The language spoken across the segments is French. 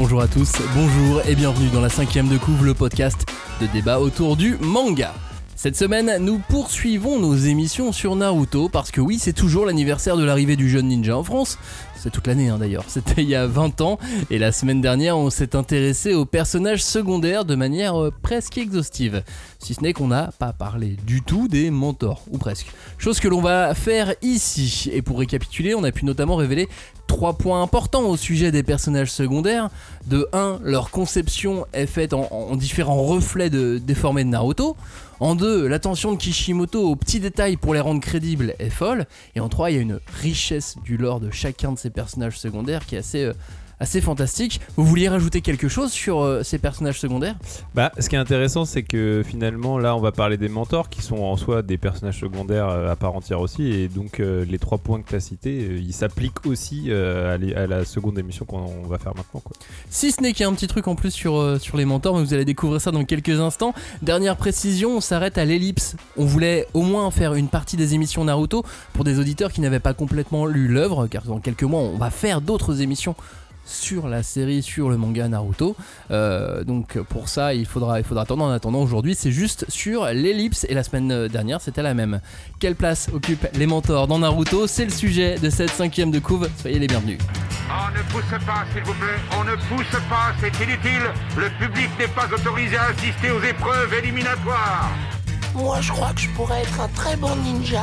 Bonjour à tous, bonjour et bienvenue dans la cinquième de couvre, le podcast de débat autour du manga. Cette semaine, nous poursuivons nos émissions sur Naruto parce que oui, c'est toujours l'anniversaire de l'arrivée du jeune ninja en France. C'est toute l'année hein, d'ailleurs, c'était il y a 20 ans et la semaine dernière on s'est intéressé aux personnages secondaires de manière euh, presque exhaustive. Si ce n'est qu'on n'a pas parlé du tout des mentors, ou presque. Chose que l'on va faire ici. Et pour récapituler, on a pu notamment révéler trois points importants au sujet des personnages secondaires. De 1, leur conception est faite en, en différents reflets de, déformés de Naruto. En 2, l'attention de Kishimoto aux petits détails pour les rendre crédibles est folle. Et en 3, il y a une richesse du lore de chacun de ces personnages secondaires qui est assez, euh, assez fantastique. Vous vouliez rajouter quelque chose sur euh, ces personnages secondaires? Bah, ce qui est intéressant, c'est que finalement, là, on va parler des mentors qui sont en soi des personnages secondaires euh, à part entière aussi. Et donc, euh, les trois points que tu as cités, euh, ils s'appliquent aussi à, les- à la seconde émission qu'on va faire maintenant. Quoi. Si ce n'est qu'il y a un petit truc en plus sur, sur les mentors, mais vous allez découvrir ça dans quelques instants. Dernière précision, on s'arrête à l'ellipse. On voulait au moins faire une partie des émissions Naruto pour des auditeurs qui n'avaient pas complètement lu l'œuvre, car dans quelques mois on va faire d'autres émissions sur la série, sur le manga Naruto. Euh, donc pour ça, il faudra, il faudra attendre. En attendant, aujourd'hui, c'est juste sur l'ellipse. Et la semaine dernière, c'était la même. Quelle place occupent les mentors dans Naruto? C'est le sujet de cette cinquième de couve. Soyez les bienvenus. On ne pousse pas, s'il vous plaît. On ne pousse pas, c'est inutile. Le public n'est pas autorisé à assister aux épreuves éliminatoires. Moi, je crois que je pourrais être un très bon ninja.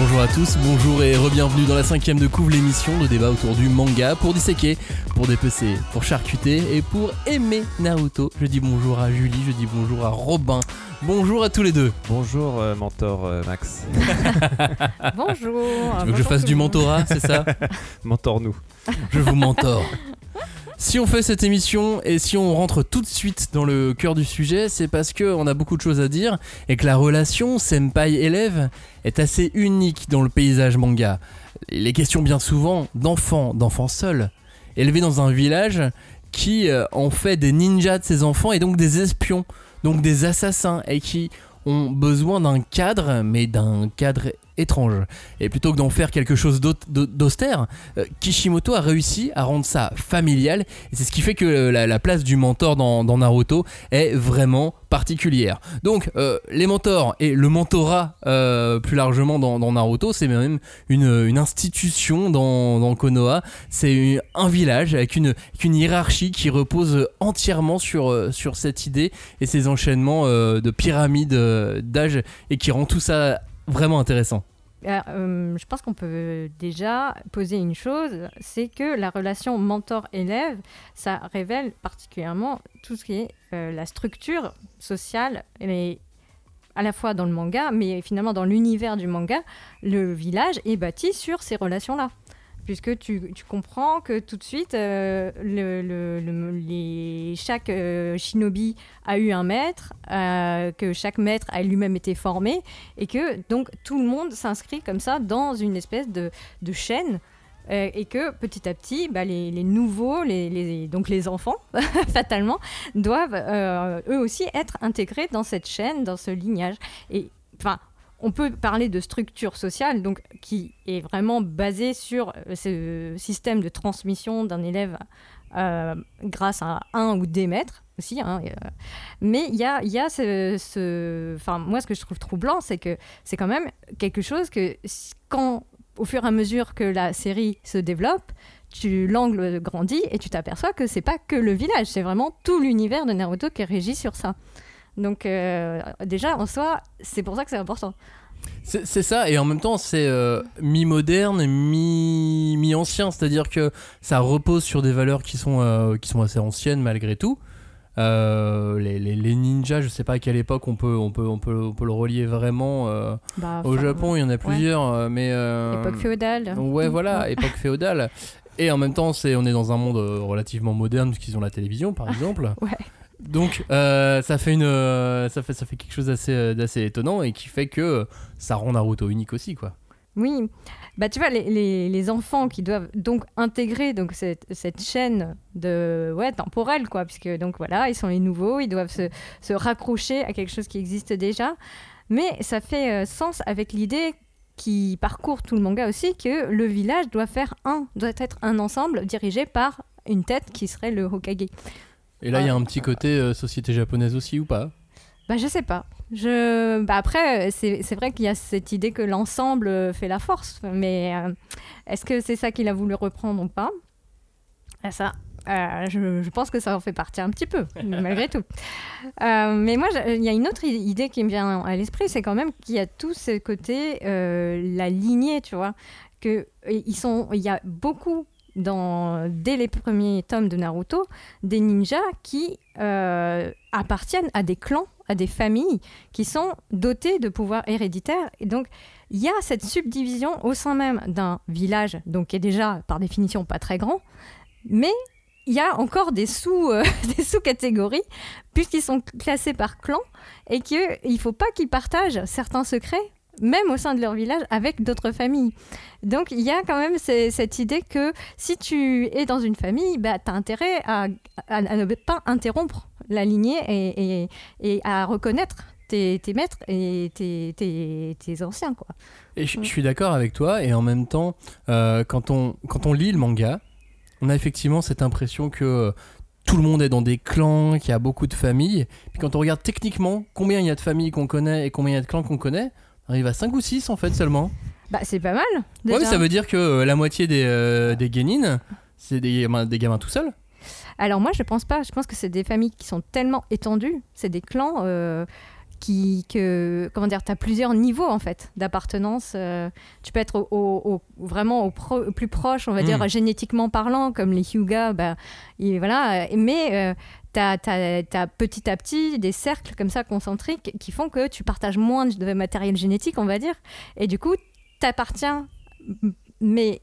Bonjour à tous, bonjour et re-bienvenue dans la cinquième de couvre l'émission de débat autour du manga pour disséquer, pour dépecer, pour charcuter et pour aimer Naruto. Je dis bonjour à Julie, je dis bonjour à Robin, bonjour à tous les deux. Bonjour, euh, mentor euh, Max. Bonjour. Tu veux que je fasse du mentorat, c'est ça Mentor-nous. Je vous mentore. Si on fait cette émission et si on rentre tout de suite dans le cœur du sujet, c'est parce que on a beaucoup de choses à dire et que la relation senpai-élève est assez unique dans le paysage manga. Il est question bien souvent d'enfants, d'enfants seuls, élevés dans un village qui euh, en fait des ninjas de ses enfants et donc des espions, donc des assassins et qui ont besoin d'un cadre, mais d'un cadre étrange. Et plutôt que d'en faire quelque chose d'austère, euh, Kishimoto a réussi à rendre ça familial et c'est ce qui fait que euh, la, la place du mentor dans, Naruto est vraiment particulière. Donc euh, les mentors et le mentorat plus largement dans, Naruto, c'est même une, institution dans, dans Konoha. C'est un village avec une, hiérarchie qui repose entièrement sur, cette idée et ces enchaînements de pyramides d'âge et qui rend tout ça vraiment intéressant. Euh, je pense qu'on peut déjà poser une chose, c'est que la relation mentor-élève, ça révèle particulièrement tout ce qui est euh, la structure sociale, et à la fois dans le manga, mais finalement dans l'univers du manga, le village est bâti sur ces relations-là. Puisque tu, tu comprends que tout de suite, euh, le, le- le- les, chaque euh, shinobi a eu un maître, euh, que chaque maître a lui-même été formé, et que donc tout le monde s'inscrit comme ça dans une espèce de, de chaîne et que petit à petit bah, les, les nouveaux les, les- donc les enfants fatalement doivent eux aussi être intégrés dans cette chaîne dans ce lignage. Et enfin on peut parler de structure sociale donc qui est vraiment basée sur euh, ce système de transmission d'un élève euh, grâce à un ou des maîtres aussi. hein, euh, mais il y a, y a ce, Enfin, moi, ce que je trouve troublant, c'est que c'est quand même quelque chose que quand, au fur et à mesure que la série se développe, tu l'angle grandit et tu t'aperçois que c'est pas que le village, c'est vraiment tout l'univers de Naruto qui est sur ça. Donc euh, déjà en soi, c'est pour ça que c'est important. C'est ça, et en même temps, c'est euh, mi-moderne, mi- mi-ancien, c'est-à-dire que ça repose sur des valeurs qui sont, euh, qui sont assez anciennes malgré tout. Euh, les, les- les ninjas, je sais pas à quelle époque on peut, on peut, on peut, on peut le relier vraiment. euh, Bah, au Japon, il y en a plusieurs, mais. euh, Époque féodale. Ouais, voilà, époque féodale. Et en même temps, c'est, on est dans un monde relativement moderne puisqu'ils ont la télévision, par exemple. Ouais. Donc euh, ça fait une, euh, ça fait ça fait quelque chose d'assez euh, d'assez étonnant et qui fait que ça rend Naruto unique aussi quoi. Oui, bah tu vois, les, les- enfants qui doivent donc intégrer donc cette, cette chaîne de ouais temporelle quoi, puisque donc voilà, ils sont les nouveaux, ils doivent se, se raccrocher à quelque chose qui existe déjà, mais ça fait sens avec l'idée qui parcourt tout le manga aussi que le village doit faire un, doit être un ensemble dirigé par une tête qui serait le Hokage. Et là il y a un petit côté euh, société japonaise aussi ou pas? Bah, je sais pas. Je... Bah, après, c'est vrai qu'il y a cette idée que l'ensemble euh, fait la force, mais euh, est-ce que c'est ça qu'il a voulu reprendre ou pas? Ah, Ça, euh, je, je pense que ça en fait partie un petit peu, malgré tout. Euh, mais moi, il y a une autre idée qui me vient à l'esprit, c'est quand même qu'il y a tout ce côté, la lignée, tu vois, que et ils sont, il y a beaucoup dans, dès les premiers tomes de Naruto, des ninjas qui euh, appartiennent à des clans, à des familles qui sont dotées de pouvoirs héréditaires. Et donc, il y a cette subdivision au sein même d'un village, donc qui est déjà par définition pas très grand, mais il y a encore des sous euh, des sous-catégories puisqu'ils sont classés par clan et qu'il ne faut pas qu'ils partagent certains secrets même au sein de leur village avec d'autres familles. Donc il y a quand même cette idée que si tu es dans une famille, bah, tu as intérêt à, à- à ne pas interrompre la lignée et, et- et à reconnaître tes, tes maîtres et tes, tes- tes anciens. Quoi. Et je je suis d'accord avec toi, et en même temps, euh, quand, on, quand on lit le manga, on a effectivement cette impression que euh, tout le monde est dans des clans, qu'il y a beaucoup de familles. Puis quand on regarde techniquement combien il y a de familles qu'on connaît et combien il y a de clans qu'on connaît, on arrive à 5 ou 6 en fait seulement. Bah, c'est pas mal. Ouais, déjà. mais ça veut dire que euh, la moitié des, euh, des Genin, c'est des, gamins- des gamins tout seuls. Alors moi, je pense pas. Je pense que c'est des familles qui sont tellement étendues, c'est des clans euh, qui, que, comment dire, tu as plusieurs niveaux en fait d'appartenance. euh, tu peux être au, au- au- vraiment au, pro- au plus proche, on va Mm. dire génétiquement parlant, comme les Hyuga. Bah, et voilà. Mais tu as, petit à petit des cercles comme ça concentriques qui font que tu partages moins de matériel génétique, on va dire. Et du coup, t'appartiens, mais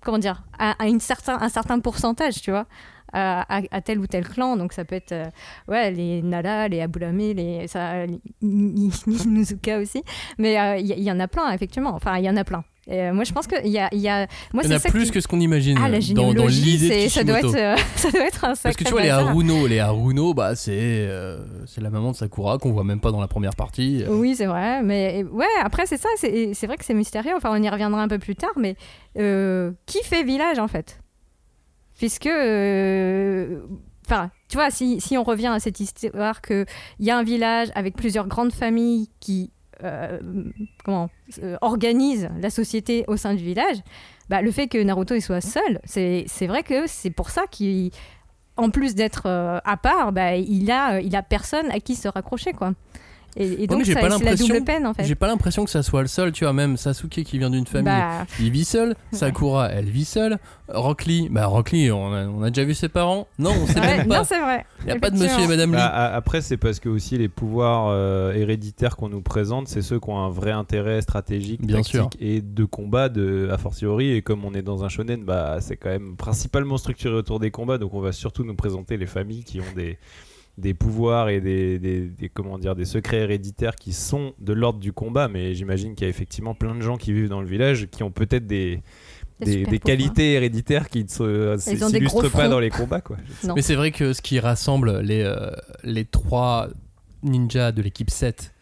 comment dire, à, certain, un certain pourcentage, tu vois à, tel ou tel clan. Donc ça peut être euh, ouais, les Nala, les Abulame, les, ça, Nizuka aussi. Mais euh, il y en a plein, effectivement. Enfin, il y en a plein. Et, euh, moi, je pense qu'il y a, il y a... Moi, Il y en a ça plus qui- que ce qu'on imagine Ah, la dans, dans l'idée de ça, doit être, euh, ça doit être un sacré Parce que tu vois, les. Haruno, les Haruno, bah, c'est euh, c'est la maman de Sakura qu'on voit même pas dans la première partie. Oui, c'est vrai. Mais ouais, après, c'est ça. C'est c'est vrai que c'est mystérieux. Enfin, on y reviendra un peu plus tard. Mais euh, qui fait village, en fait? Puisque. euh, Enfin, tu vois, si, si on revient à cette histoire qu'il y a un village avec plusieurs grandes familles qui. Euh, comment euh, organisent la société au sein du village, bah, le fait que Naruto il soit seul, c'est c'est vrai que c'est pour ça qu'il, en plus d'être euh, à part, bah, il a il a personne à qui se raccrocher quoi. Et, donc c'est la l'impression- double peine en fait. J'ai pas l'impression que ça soit le seul, tu vois, même Sasuke qui vient d'une famille, Bah, il vit seul, Sakura, elle vit seule, Rock Lee, bah Rock Lee, on a, on a déjà vu ses parents Non, on sait ouais, même pas. non, c'est vrai. Il y a pas de monsieur et madame Lee. Bah, a- après, c'est parce que aussi les pouvoirs euh, héréditaires qu'on nous présente, c'est ceux qui ont un vrai intérêt stratégique, Bien tactique sûr. et de combat, de, a fortiori. Et comme on est dans un shonen, bah, c'est quand même principalement structuré autour des combats. Donc on va surtout nous présenter les familles qui ont des, des pouvoirs et des, des- des- comment dire, des secrets héréditaires qui sont de l'ordre du combat. Mais j'imagine qu'il y a effectivement plein de gens qui vivent dans le village qui ont peut-être des, Des qualités héréditaires qui ne des s'illustrent pas dans les combats. Quoi. Mais c'est vrai que ce qui rassemble les, euh, les trois ninjas de l'équipe 7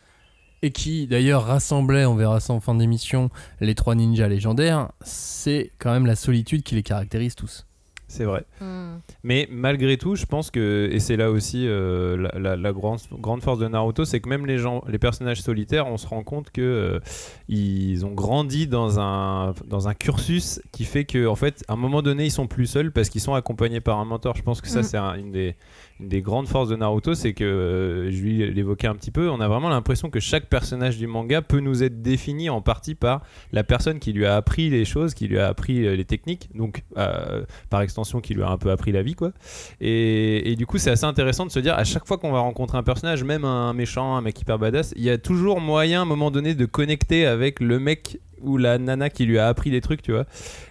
et qui d'ailleurs rassemblait, on verra ça en fin d'émission, les trois ninjas légendaires, c'est quand même la solitude qui les caractérise tous. C'est vrai. Hmm. Mais malgré tout, je pense que, et c'est là aussi euh, la, la- la grande, grande force de Naruto, c'est que même les gens, les personnages solitaires, on se rend compte que euh, ils ont grandi dans un, dans un cursus qui fait que, en fait, à un moment donné, ils sont plus seuls parce qu'ils sont accompagnés par un mentor. Je pense que ça, Mm. c'est un- une, des, des grandes forces de Naruto, c'est que, euh, je lui l'évoquais un petit peu, on a vraiment l'impression que chaque personnage du manga peut nous être défini en partie par la personne qui lui a appris les choses, qui lui a appris euh, les techniques, donc euh, par extension qui lui a un peu appris la vie quoi. Et, et du coup c'est assez intéressant de se dire à chaque fois qu'on va rencontrer un personnage, même un méchant, un mec hyper badass, il y a toujours moyen à un moment donné de connecter avec le mec ou la nana qui lui a appris des trucs, tu vois.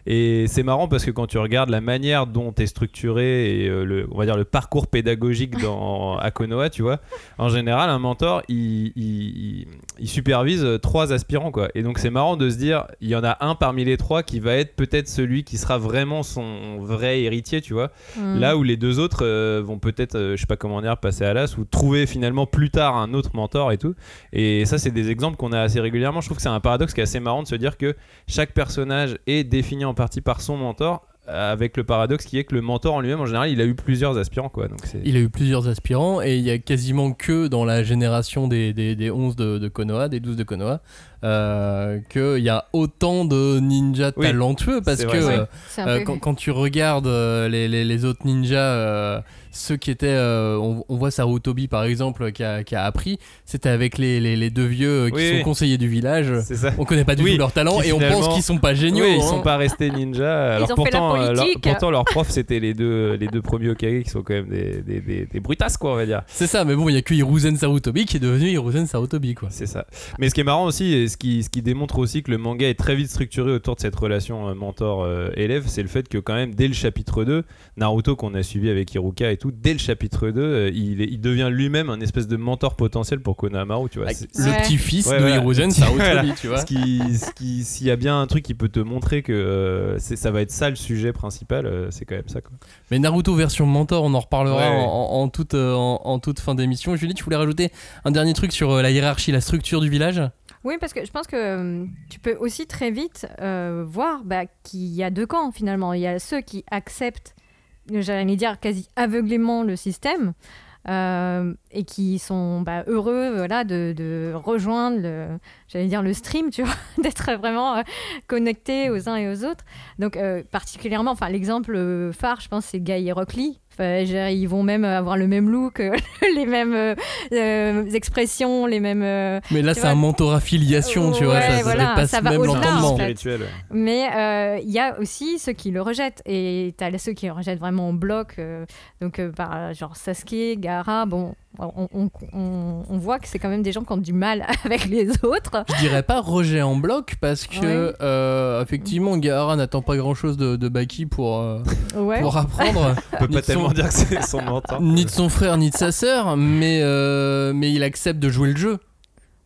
Et c'est marrant parce que quand tu regardes la manière dont est structuré et euh, le, on va dire le parcours pédagogique dans à Konoha, tu vois, en général, un mentor, il, il- il- il supervise trois aspirants, quoi. Et donc c'est marrant de se dire, il y en a un parmi les trois qui va être peut-être celui qui sera vraiment son vrai héritier, tu vois. Mm. Là où les deux autres euh, vont peut-être, euh, je sais pas comment dire, passer à l'as ou trouver finalement plus tard un autre mentor et tout. Et ça, c'est des exemples qu'on a assez régulièrement. Je trouve que c'est un paradoxe qui est assez marrant de se dire que chaque personnage est défini en partie par son mentor, euh, avec le paradoxe qui est que le mentor en lui-même, en général, il a eu plusieurs aspirants, quoi. Donc. Il a eu plusieurs aspirants et il y a quasiment que dans la génération des, des, des 11 de, de Konoha, des 12 de Konoha, euh, qu'il y a autant de ninjas Oui, talentueux parce que vrai, euh, euh, quand, quand tu regardes euh, les, les, les autres ninjas, euh, ceux qui étaient, euh, on, on voit Sarutobi par exemple qui a, qui a appris, c'était avec les, les, les deux vieux euh, qui Oui, sont oui. conseillers du village. C'est ça. On connaît pas du Oui, tout leur talent et on pense qu'ils sont pas géniaux. Oui, ils hein. sont pas restés ninja. Alors ont fait la pourtant, leur, pourtant leur prof c'était les deux, les deux premiers Hokage qui sont quand même des, des, des, des brutasses quoi, on va dire. C'est ça, mais bon, il y a que Hiruzen Sarutobi qui est devenu Hiruzen Sarutobi quoi. C'est ça. Mais ce qui est marrant aussi, ce qui, ce qui démontre aussi que le manga est très vite structuré autour de cette relation euh, mentor-élève, c'est le fait que quand même dès le chapitre 2, Naruto qu'on a suivi avec Iruka et tout, dès le chapitre 2, euh, il, est- il devient lui-même un espèce de mentor potentiel pour Konohamaru, tu vois. Le Ouais. petit-fils Ouais, de voilà. Hiruzen Sarutobi, Voilà. tu vois. Ce qui, ce qui, s'il y a bien un truc qui peut te montrer que euh, ça va être ça le sujet principal, euh, c'est quand même ça. Quoi. Mais Naruto version mentor, on en reparlera Ouais, ouais. En, en toute, euh, en, en toute fin d'émission. Julie, tu voulais rajouter un dernier truc sur euh, la hiérarchie, la structure du village? Oui, parce que je pense que euh, tu peux aussi très vite euh, voir bah, qu'il y a deux camps finalement. Il y a ceux qui acceptent, j'allais dire quasi aveuglément le système euh, et qui sont bah, heureux voilà, de, rejoindre le, j'allais dire le stream, d'être vraiment euh, connectés aux uns et aux autres. Donc particulièrement, enfin l'exemple phare, je pense, c'est Guy et Rock Lee. Enfin, ils vont même avoir le même look, euh, les mêmes euh, euh, expressions, les mêmes. euh, Mais là, c'est un mentor affiliation, tu vois, ouais, ça, ça voilà, dépasse ça va même au-delà, l'entendement. en fait. Spirituel. ouais. Mais euh, il y a aussi ceux qui le rejettent. Et tu as ceux qui le rejettent vraiment en bloc. euh, donc, euh, par, genre Sasuke, Gaara, bon, on, on- on- on voit que c'est quand même des gens qui ont du mal avec les autres. Je dirais pas rejet en bloc parce que, Ouais. euh, effectivement, Gaara n'attend pas grand chose de, de Baki pour, euh, Ouais. pour apprendre, On peut Ni pas de tellement son- dire que c'est son mentor. ni de son frère ni de sa sœur, mais, euh, mais il accepte de jouer le jeu.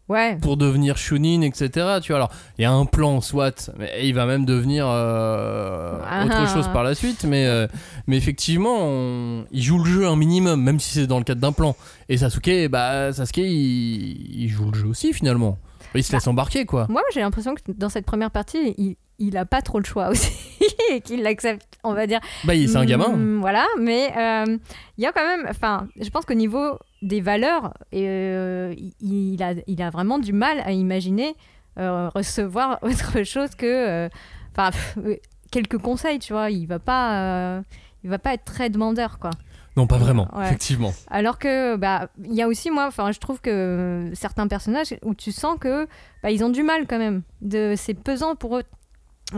Ouais. pour devenir Shunin, etc. Tu vois, alors il y a un plan, soit, mais il va même devenir euh, Ah. autre chose par la suite, mais, euh, mais effectivement, on- il joue le jeu un minimum, même si c'est dans le cadre d'un plan. Et Sasuke, bah, Sasuke, il, il joue le jeu aussi finalement. Il se laisse embarquer, quoi. Moi, j'ai l'impression que dans cette première partie, il, il a pas trop le choix aussi. et qu'il l'accepte, on va dire. Bah, c'est un gamin. Mm, voilà, mais euh, il y a quand même. Enfin, je pense qu'au niveau des valeurs, euh, il, a, il a vraiment du mal à imaginer euh, recevoir autre chose que. euh, Enfin, euh, quelques conseils, tu vois. Il va pas. il va pas être très demandeur, quoi. Non, pas vraiment, Ouais. effectivement. Alors que, bah, il y a aussi, moi, enfin, je trouve que certains personnages où tu sens que, bah, ils ont du mal quand même. De, c'est pesant pour eux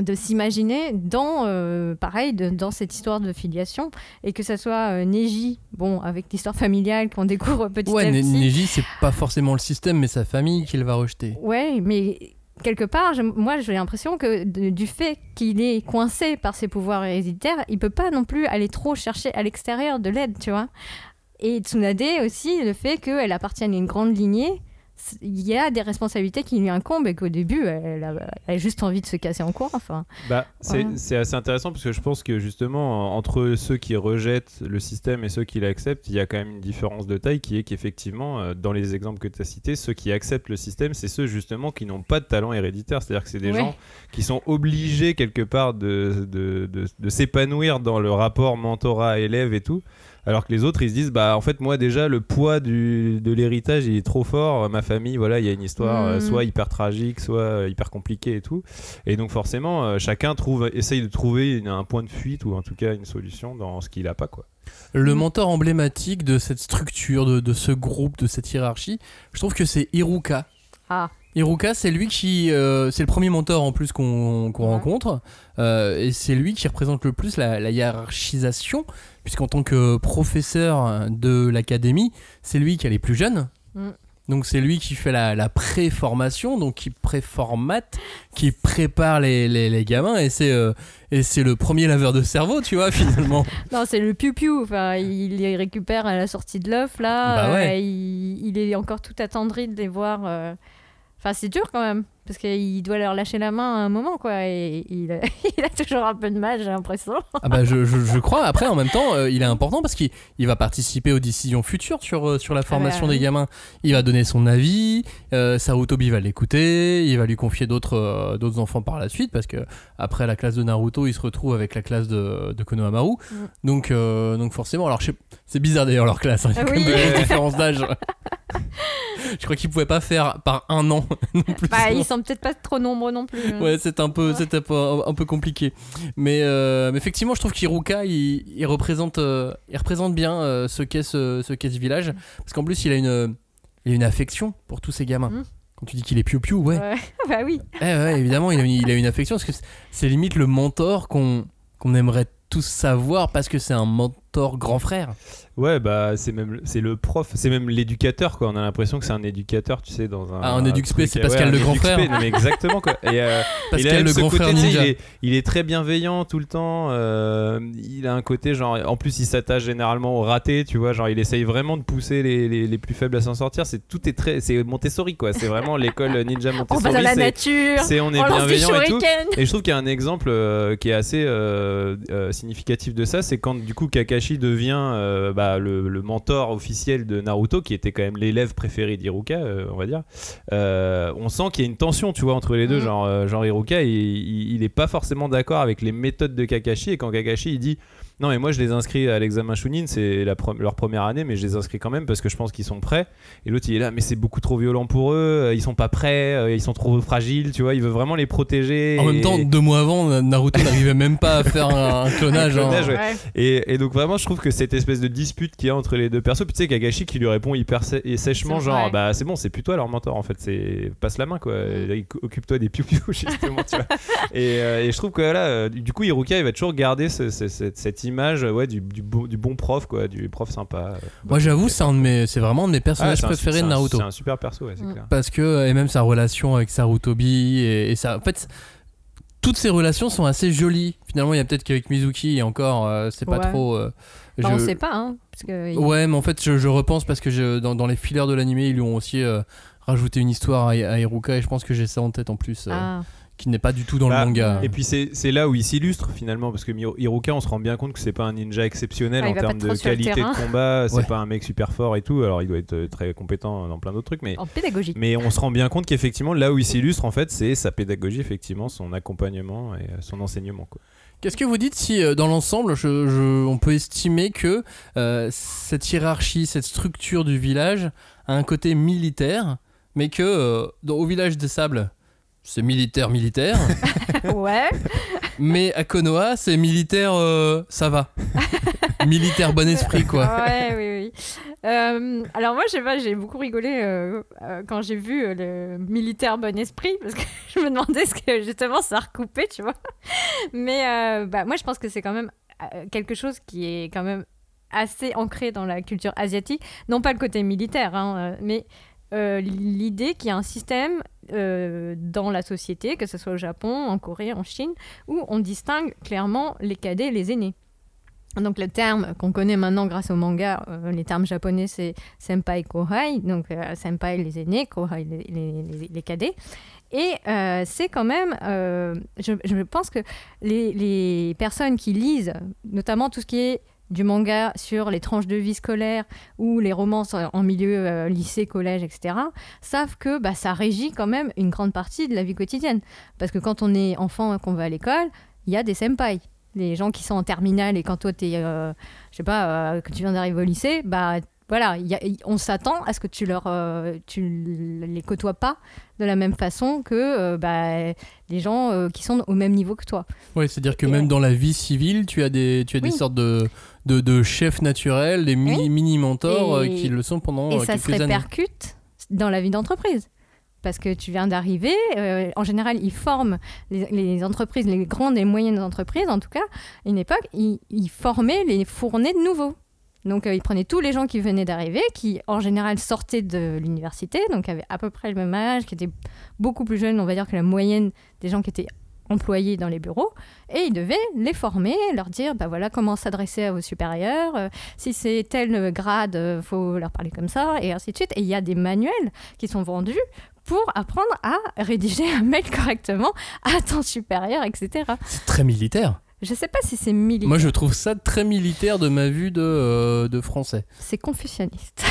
de s'imaginer dans, euh, pareil, de- dans cette histoire de filiation et que ça soit euh, Neji, bon, avec l'histoire familiale qu'on découvre petit Ouais, à petit. Neji, c'est pas forcément le système, mais sa famille qu'il va rejeter. Ouais, mais quelque part, je- moi, j'ai l'impression que de- du fait qu'il est coincé par ses pouvoirs héréditaires, il peut pas non plus aller trop chercher à l'extérieur de l'aide, tu vois. Et Tsunade aussi, le fait qu'elle appartienne à une grande lignée, il y a des responsabilités qui lui incombent et qu'au début, elle a, elle a juste envie de se casser en cours. Enfin, Bah, c'est assez intéressant parce que je pense que justement, entre ceux qui rejettent le système et ceux qui l'acceptent, il y a quand même une différence de taille qui est qu'effectivement, euh, dans les exemples que tu as cités, ceux qui acceptent le système, c'est ceux justement qui n'ont pas de talent héréditaire. C'est-à-dire que c'est des Ouais. gens qui sont obligés quelque part de, de, de- de s'épanouir dans le rapport mentorat-élève et tout. Alors que les autres, ils se disent, bah en fait, moi déjà, le poids du, de l'héritage, il est trop fort. Ma famille, voilà, il y a une histoire euh, Mhm. soit hyper tragique, soit euh, hyper compliquée et tout. Et donc forcément, euh, chacun trouve, essaye de trouver une- un point de fuite ou en tout cas une solution dans ce qu'il a pas quoi. Le Mm. mentor emblématique de cette structure, de, de ce groupe, de cette hiérarchie, je trouve que c'est Iruka. ah, Iruka, c'est lui qui. euh, c'est le premier mentor en plus qu'on Ouais. rencontre. euh, et c'est lui qui représente le plus la, la hiérarchisation, puisqu'en tant que professeur de l'académie, c'est lui qui est les plus jeunes. Mm. Donc c'est lui qui fait la, la pré-formation, donc qui préformate, qui prépare les, les, les gamins et c'est euh, et c'est le premier laveur de cerveau, tu vois finalement. Non, c'est le piou-piou. Enfin, il les récupère à la sortie de l'œuf, là. Bah ouais. Il, il est encore tout attendri de les voir. Enfin, c'est dur quand même. Parce qu'il doit leur lâcher la main à un moment, quoi. Et il, a- il a toujours un peu de mal, j'ai l'impression. Ah bah je, je, je crois. Après en même temps, euh, il est important parce qu'il il va participer aux décisions futures sur euh, sur la formation bah, des oui. gamins. Il va donner son avis. Euh, Sarutobi va l'écouter. Il va lui confier d'autres euh, d'autres enfants par la suite parce que après la classe de Naruto, il se retrouve avec la classe de, de Konohamaru. Mm. Donc donc forcément, alors c'est bizarre d'ailleurs leur classe. hein. Il y a Ah quand même oui. différences d'âge. je crois qu'ils pouvaient pas faire par un an non plus. Bah, ils sont peut-être pas trop nombreux non plus. hein. Ouais, c'est un peu, c'est un peu, un peu compliqué. Mais, euh, mais effectivement, je trouve qu'Iruka, il, il représente, euh, il représente bien euh, ce qu'est ce, ce qu'est ce village, parce qu'en plus, il a une, il a une affection pour tous ces gamins. Mhm. Quand tu dis qu'il est piou-piou, ouais. Ouais. bah oui. Eh ouais, évidemment, il a, une, il a une affection, parce que c'est- limite le mentor qu'on qu'on aimerait tous savoir, parce que c'est un mentor grand frère. Ouais, bah c'est même c'est le prof, c'est même l'éducateur quoi. On a l'impression que c'est un éducateur, tu sais, dans un. Ah, un truc- c'est Pascal un le grand frère. non, mais exactement quoi. Et, euh, il a Pascal même le grand côté, frère ninja. Il est, il est très bienveillant tout le temps. euh, il a un côté genre, en plus il s'attache généralement au raté, tu vois. Genre il essaye vraiment de pousser les, les, les plus faibles à s'en sortir. C'est tout est très, c'est Montessori quoi. C'est vraiment l'école ninja On Montessori. va dans la nature. c'est on est on bienveillant et tout. Et je trouve qu'il y a un exemple euh, qui est assez euh, euh, significatif de ça, c'est quand du coup Kakashi devient euh, bah, le, le mentor officiel de Naruto, qui était quand même l'élève préféré d'Iruka, euh, on va dire. Euh, on sent qu'il y a une tension, tu vois, entre les deux. Mhm. Genre, euh, genre Iruka, il, il, il est pas forcément d'accord avec les méthodes de Kakashi, et quand Kakashi il dit non mais moi je les inscris à l'examen Chunin, c'est pre- leur première année, mais je les inscris quand même parce que je pense qu'ils sont prêts. Et l'autre il est là, mais c'est beaucoup trop violent pour eux, euh, ils sont pas prêts, euh, ils sont trop fragiles, tu vois, il veut vraiment les protéger. En même temps, deux mois avant, Naruto n'arrivait même pas à faire un, un clonage. Un hein. clonage, ouais. Ouais. Et, et donc vraiment je trouve que cette espèce de dispute qu'il y a entre les deux persos, puis tu sais Kakashi qui lui répond hyper sè- et sèchement genre vrai. bah c'est bon c'est plus toi leur mentor en fait c'est passe la main quoi Mm. occupe-toi des piou justement tu vois et, euh, et je trouve que là euh, du coup Iruka il va toujours garder ce- ce- cette, cette image ouais du, du, bon, du bon prof quoi du prof sympa euh, Moi, j'avoue, c'est un de mes, c'est vraiment un de mes Ah, personnages préférés de Naruto. c'est un super perso ouais c'est Mm. clair parce que et même sa relation avec Sarutobi et, et ça en fait toutes ces relations sont assez jolies finalement il y a peut-être qu'avec Mizuki et encore euh, c'est pas Ouais. trop euh, On sait pas, hein. Parce que il- ouais mais en fait je, je repense parce que je- dans, dans les fillers de l'animé ils lui ont aussi euh, rajouté une histoire à, à Iruka et je pense que j'ai ça en tête en plus euh, Ah. Qui n'est pas du tout dans Bah, le manga Et puis c'est c'est là où il s'illustre finalement parce que Hiruka on se rend bien compte que c'est pas un ninja exceptionnel Ah, en termes de qualité de combat, c'est Ouais. pas un mec super fort et tout, alors il doit être euh, très compétent dans plein d'autres trucs mais En pédagogie. mais on se rend bien compte qu'effectivement là où il s'illustre en fait c'est sa pédagogie effectivement, son accompagnement et euh, son enseignement quoi. Qu'est-ce que vous dites si, euh, dans l'ensemble, je- je- on peut estimer que euh, cette hiérarchie, cette structure du village a un côté militaire, mais que euh, dans- au village des sables, c'est militaire, militaire, ouais. mais à Konoha, c'est militaire, euh, ça va. militaire bon esprit, quoi. Ouais, oui, oui. Euh, alors moi, je sais pas, j'ai beaucoup rigolé euh, euh, quand j'ai vu le militaire bon esprit, parce que je me demandais ce que justement ça recoupait, tu vois. Mais bah, moi, je pense que c'est quand même quelque chose qui est quand même assez ancré dans la culture asiatique. Non pas le côté militaire, hein, mais l'idée qu'il y a un système euh, dans la société, que ce soit au Japon, en Corée, en Chine, où on distingue clairement les cadets et les aînés. Donc le terme qu'on connaît maintenant grâce au manga, euh, les termes japonais c'est senpai kohai, donc euh, senpai les aînés, kohai les, cadets. Et c'est quand même, je, pense que les personnes qui lisent, notamment tout ce qui est du manga sur les tranches de vie scolaire ou les romances en milieu euh, lycée, collège, etc., savent que bah, ça régit quand même une grande partie de la vie quotidienne. Parce que quand on est enfant et qu'on va à l'école, il y a des senpai. Les gens qui sont en terminale et quand toi, es, euh, je sais pas, euh, tu viens d'arriver au lycée, bah voilà, il y a- on s'attend à ce que tu leur, euh, tu les côtoies pas de la même façon que euh, bah, les gens euh, qui sont au même niveau que toi. Ouais, c'est-à-dire que Et même ouais. dans la vie civile, tu as des, tu as des Oui. sortes de, de, de chefs naturels, des mi- Oui. mini-mentors euh, Et- qui le sont pendant Et euh, ça se quelques années. répercute dans la vie d'entreprise. Parce que tu viens d'arriver, euh, en général, ils forment les, les entreprises, les grandes et moyennes entreprises, en tout cas, à une époque, ils, ils formaient les fournées de nouveaux. Donc euh, il prenait tous les gens qui venaient d'arriver, qui en général sortaient de l'université, donc avaient à peu près le même âge, qui étaient beaucoup plus jeunes, on va dire que la moyenne des gens qui étaient employés dans les bureaux et il devait les former, leur dire bah voilà comment s'adresser à vos supérieurs, euh, si c'est tel grade, euh, faut leur parler comme ça et ainsi de suite. Et il y a des manuels qui sont vendus pour apprendre à rédiger un mail correctement à ton supérieur, etc. C'est très militaire. Je sais pas si c'est militaire. Moi, je trouve ça très militaire de ma vue de, euh, de français. C'est confucianiste.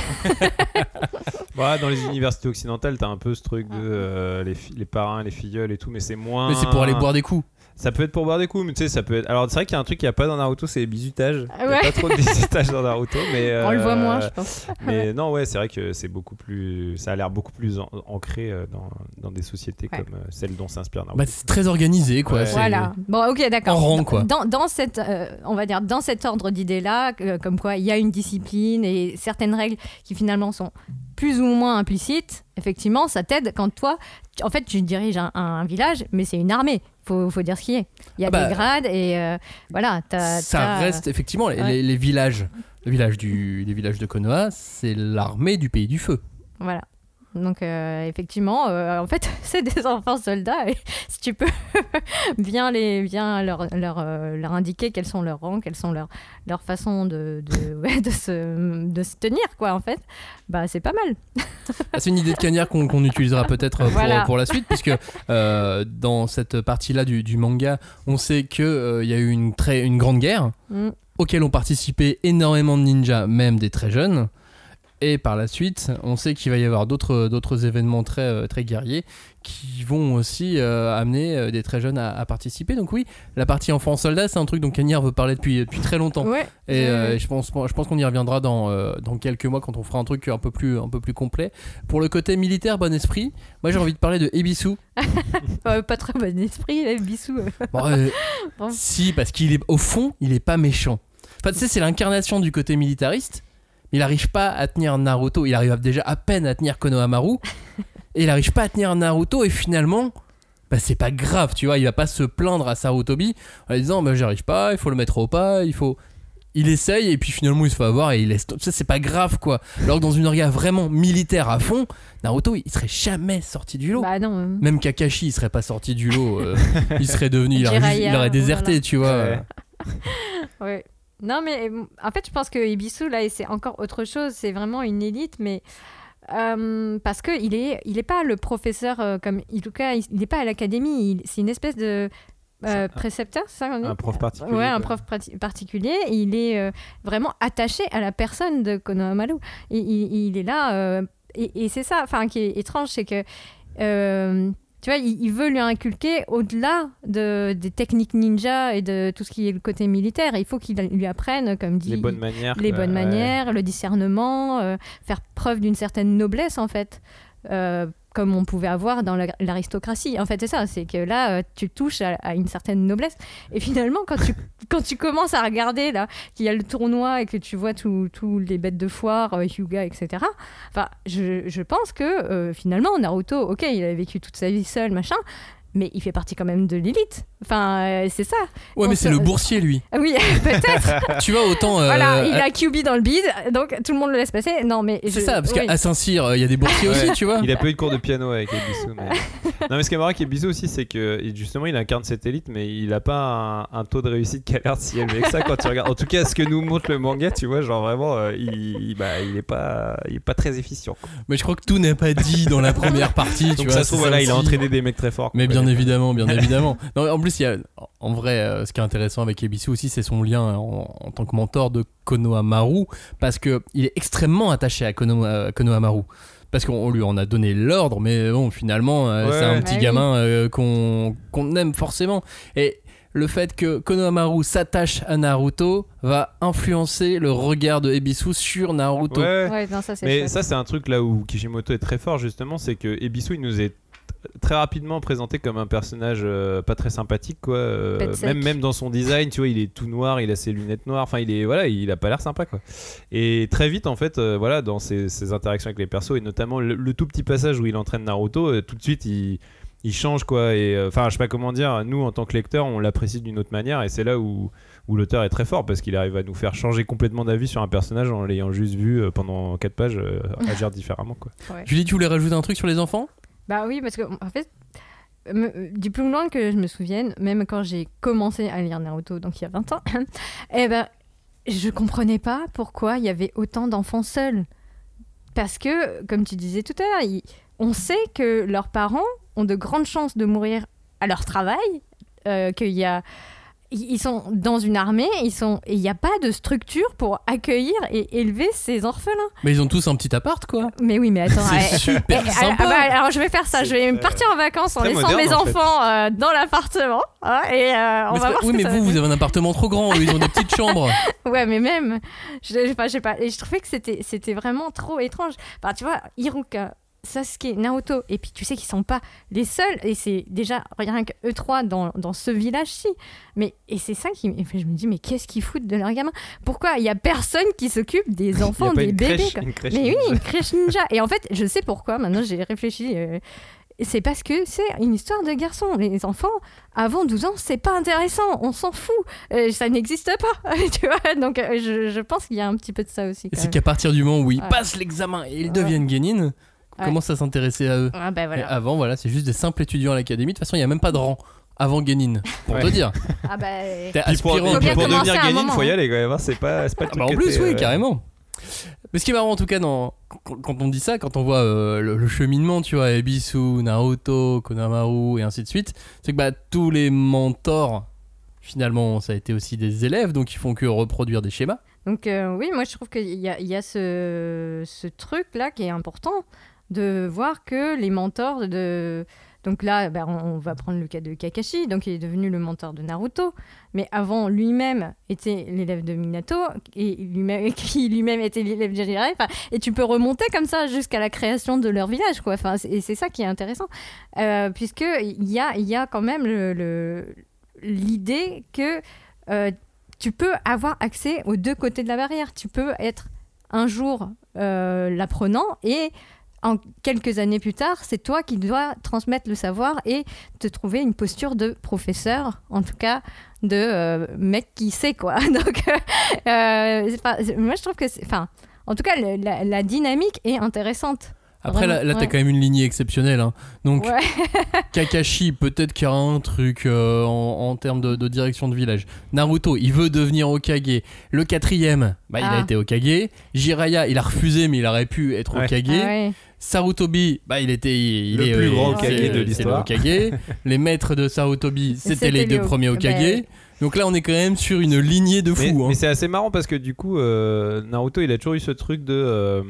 Voilà, dans les universités occidentales, t'as un peu ce truc de euh, les, les parrains, les filleuls et tout, mais c'est moins. Mais c'est pour aller boire des coups. Ça peut être pour boire des coups, mais tu sais, ça peut être. Alors, c'est vrai qu'il y a un truc qu'il n'y a pas dans Naruto, c'est les bisutages. Il y a Ouais. pas trop de bisutages dans Naruto, mais. On le voit euh, moins, je pense. Mais non, ouais, c'est vrai que c'est beaucoup plus. Ça a l'air beaucoup plus an- ancré euh, dans, dans des sociétés Ouais. comme euh, celle dont s'inspire Naruto. Bah, c'est très organisé, quoi. Ouais. Voilà. Bon, ok, d'accord. En rang, quoi. Dans, dans cette, euh, on va dire, dans cet ordre d'idées-là, euh, comme quoi il y a une discipline et certaines règles qui finalement sont plus ou moins implicites, effectivement, ça t'aide quand toi, en fait, tu diriges un, un village, mais c'est une armée. Faut, faut dire ce qui est. Il y a Ah bah, des grades et euh, voilà. ça reste effectivement les, Ouais. les- les villages. Le village du, les villages de Konoha, c'est l'armée du pays du feu. Voilà. Donc euh, effectivement, euh, en fait, c'est des enfants soldats et si tu peux bien les bien leur leur, euh, leur indiquer quels sont leurs rangs, quelles sont leurs leurs façons de de, ouais, de se de se tenir quoi en fait, bah c'est pas mal. Ah, c'est une idée de cagnard qu'on utilisera peut-être pour, Voilà. pour la suite, puisque euh, dans cette partie-là du, du manga, on sait qu'il y a eu une, très, une grande guerre Mm. auquel ont participé énormément de ninjas, même des très jeunes. Et par la suite, on sait qu'il va y avoir d'autres d'autres événements très, euh, très guerriers qui vont aussi euh, amener euh, des très jeunes à, à participer. Donc oui, la partie enfant-soldat, c'est un truc dont Cagnard veut parler depuis, depuis très longtemps. Ouais. Et euh, je pense, je pense qu'on y reviendra dans, euh, dans quelques mois quand on fera un truc un peu plus, un peu plus complet. Pour le côté militaire, bon esprit, moi j'ai envie de parler de Ebisu. Pas très bon esprit. Bon, euh, Bon. Si, parce qu'il est au fond, il est pas méchant. Enfin, tu sais, c'est l'incarnation du côté militariste. Mais Il arrive pas à tenir Naruto. Il arrive déjà à peine à tenir Konohamaru. et il arrive pas à tenir Naruto. Et finalement, bah, c'est pas grave, tu vois. Il va pas se plaindre à Sarutobi en lui disant bah, J'arrive pas, il faut le mettre au pas, il faut. Il essaye et puis finalement il se fait avoir et il laisse. Ça, c'est pas grave quoi. Alors que dans une regard vraiment militaire à fond, Naruto il serait jamais sorti du lot. Bah non. euh, Même Kakashi, il serait pas sorti du lot. euh, il serait devenu, il aurait, il aurait déserté, voilà. tu vois. Ouais. Non, mais euh, en fait, je pense que Ibisu, là, c'est encore autre chose. C'est vraiment une élite, mais. euh, parce qu'il est, il est pas le professeur euh, comme Iluka, il n'est pas à l'académie, c'est une espèce de euh, précepteur, c'est ça dit? Un prof particulier. Ouais, un prof particulier. Il est euh, vraiment attaché à la personne de Konohamaru. Il, il, il est là. et et c'est ça enfin, qui est étrange, c'est que. Tu vois, il, il veut lui inculquer au-delà de, des techniques ninja et de tout ce qui est le côté militaire. Il faut qu'il lui apprenne, comme dit, Les bonnes manières. les bonnes ouais. manières, le discernement, euh, faire preuve d'une certaine noblesse en fait, Euh, comme on pouvait avoir dans la- l'aristocratie. En fait, c'est ça, c'est que là, euh, tu touches à, une certaine noblesse. Et finalement, quand tu, quand tu commences à regarder là qu'il y a le tournoi et que tu vois tous les bêtes de foire, euh, Hyuga, etc. Enfin, je, je pense que euh, finalement, Naruto, ok, il a vécu toute sa vie seul, machin. Mais il fait partie quand même de l'élite. Enfin, euh, c'est ça. Ouais, On mais c'est le boursier, lui. Oui, peut-être. tu vois, autant. euh, Voilà, il a QB dans le bide, donc tout le monde le laisse passer. Non, mais C'est je- ça, parce oui. qu'à Saint-Cyr, euh, il y a des boursiers aussi, tu vois. Il a pas eu de cours de piano avec Ebisu. Mais... non, mais ce qui est marrant avec Ebisu aussi, c'est que justement, il incarne cette élite, mais il a pas un, un taux de réussite qui a l'air si élevé que ça quand tu regardes. En tout cas, ce que nous montre le manga, tu vois, genre vraiment, euh, il, il- bah, il est pas, il est pas très efficient. quoi. Mais je crois que tout n'est pas dit dans la première partie, tu Donc vois. ça se trouve, voilà, il a entraîné des mecs très forts. Mais bien évidemment, bien évidemment. Non, en plus, il y a, en vrai, euh, ce qui est intéressant avec Ebisu aussi, c'est son lien en, en tant que mentor de Konohamaru, parce que il est extrêmement attaché à Kono- à Konohamaru. Parce qu'on on lui en a donné l'ordre, mais bon, finalement, euh, Ouais. c'est un Bah petit oui. gamin euh, qu'on aime forcément. Et le fait que Konohamaru s'attache à Naruto va influencer le regard de Ebisu sur Naruto. Ouais. Ouais, non, ça c'est Mais chouette. ça, c'est un truc là où Kishimoto est très fort, justement, c'est que Ebisu, il nous est très rapidement présenté comme un personnage euh, pas très sympathique, quoi. euh, même, même dans son design, tu vois, il est tout noir, il a ses lunettes noires, enfin, il est, voilà, il a pas l'air sympa, quoi. Et très vite, en fait, euh, voilà, dans ses, ses interactions avec les persos, et notamment le, le tout petit passage où il entraîne Naruto, euh, tout de suite, il. il change quoi. Et euh, enfin, je sais pas comment dire. Nous, en tant que lecteur, on l'apprécie d'une autre manière, et c'est là où où l'auteur est très fort parce qu'il arrive à nous faire changer complètement d'avis sur un personnage en l'ayant juste vu pendant 4 pages euh, agir différemment quoi. Ouais. Julie, tu voulais rajouter un truc sur les enfants? Bah oui, parce que en fait, du plus loin que je me souvienne, même quand j'ai commencé à lire Naruto, donc il y a 20 ans, eh ben, je comprenais pas pourquoi il y avait autant d'enfants seuls. Parce que, comme tu disais tout à l'heure, on sait que leurs parents ont de grandes chances de mourir à leur travail, euh, qu'il y a ils sont dans une armée, ils sont il n'y a pas de structure pour accueillir et élever ces orphelins. Mais ils ont tous un petit appart, quoi. Mais oui, mais attends, C'est super eh, sympa. ah bah, alors je vais faire ça, je vais partir en vacances en laissant moderne, mes en enfants euh, dans l'appartement. hein, et euh, on Mais va voir oui, que mais ça vous, va vous avez un appartement trop grand. Ils ont des petites chambres. Ouais, mais même, je, je sais pas, je sais pas. Et je trouvais que c'était, c'était vraiment trop étrange. Enfin, tu vois, Hiruka, Sasuke, Naruto, et puis tu sais qu'ils sont pas les seuls, et c'est déjà rien que eux trois dans, dans ce village-ci. Mais, et c'est ça qui. je me dis, mais qu'est-ce qu'ils foutent de leurs gamins? Pourquoi il y a personne qui s'occupe des Il y a enfants, pas des une bébés crèche, quoi? une crèche Mais oui, une crèche ninja. Et en fait, je sais pourquoi. Maintenant, j'ai réfléchi. euh, c'est parce que c'est une histoire de garçons. Les enfants, avant 12 ans, c'est pas intéressant. On s'en fout. Euh, ça n'existe pas. tu vois? Donc, euh, je, je pense qu'il y a un petit peu de ça aussi. C'est qu'à partir du moment où ils Ouais. passent l'examen et ils Ouais. deviennent Guénin, Ouais. commencent à s'intéresser à eux. Ah, bah voilà. avant, voilà, c'est juste des simples étudiants à l'académie. De toute façon, il n'y a même pas de rang avant Guénin, pour te dire. Ah, bah. T'es Puis pour, pour commencer devenir à un Guénin, moment, faut y hein. aller quoi. voir, C'est pas, c'est pas le Ah bah en plus, oui, euh, carrément. Mais ce qui est marrant en tout cas dans, quand, quand on dit ça, quand on voit euh, le, le cheminement, tu vois, Ebisu, Naruto, Konamaru et ainsi de suite, c'est que bah, tous les mentors, finalement, ça a été aussi des élèves, donc ils font que reproduire des schémas. Donc, euh, oui, moi, je trouve qu'il y a, il y a ce, ce truc-là qui est important de voir que les mentors de. Donc là, ben, on, va prendre le cas de Kakashi, donc il est devenu le mentor de Naruto, mais avant lui-même était l'élève de Minato, et lui-même, qui lui-même était l'élève de Jiraiya, et tu peux remonter comme ça jusqu'à la création de leur village, quoi. Enfin, et c'est ça qui est intéressant, euh, puisque y a, y a quand même l'idée que euh, tu peux avoir accès aux deux côtés de la barrière. Tu peux être un jour euh, l'apprenant et en quelques années plus tard, c'est toi qui dois transmettre le savoir et te trouver une posture de professeur, en tout cas de euh, mec qui sait quoi. Donc, euh, euh, pas- moi je trouve que, c'est- enfin, en tout cas, le- la, la dynamique est intéressante. Après, là, Vraiment, là t'as ouais. quand même une lignée exceptionnelle. hein. Donc, Ouais. Kakashi, peut-être qu'il y aura un truc euh, en, en termes de, de direction de village. Naruto, il veut devenir Okage. Le quatrième, bah, il a Ah. été Okage. Jiraiya, il a refusé, mais il aurait pu être Ouais. Okage. Ah ouais. Sarutobi, bah, il était. Il Le plus euh, grand Hokage de le l'histoire. Les maîtres de Sarutobi, c'était C'était les deux premiers Okage. bah, Donc là, on est quand même sur une lignée de Mais, fous. hein. mais c'est assez marrant parce que du coup, euh, Naruto, il a toujours eu ce truc de. euh,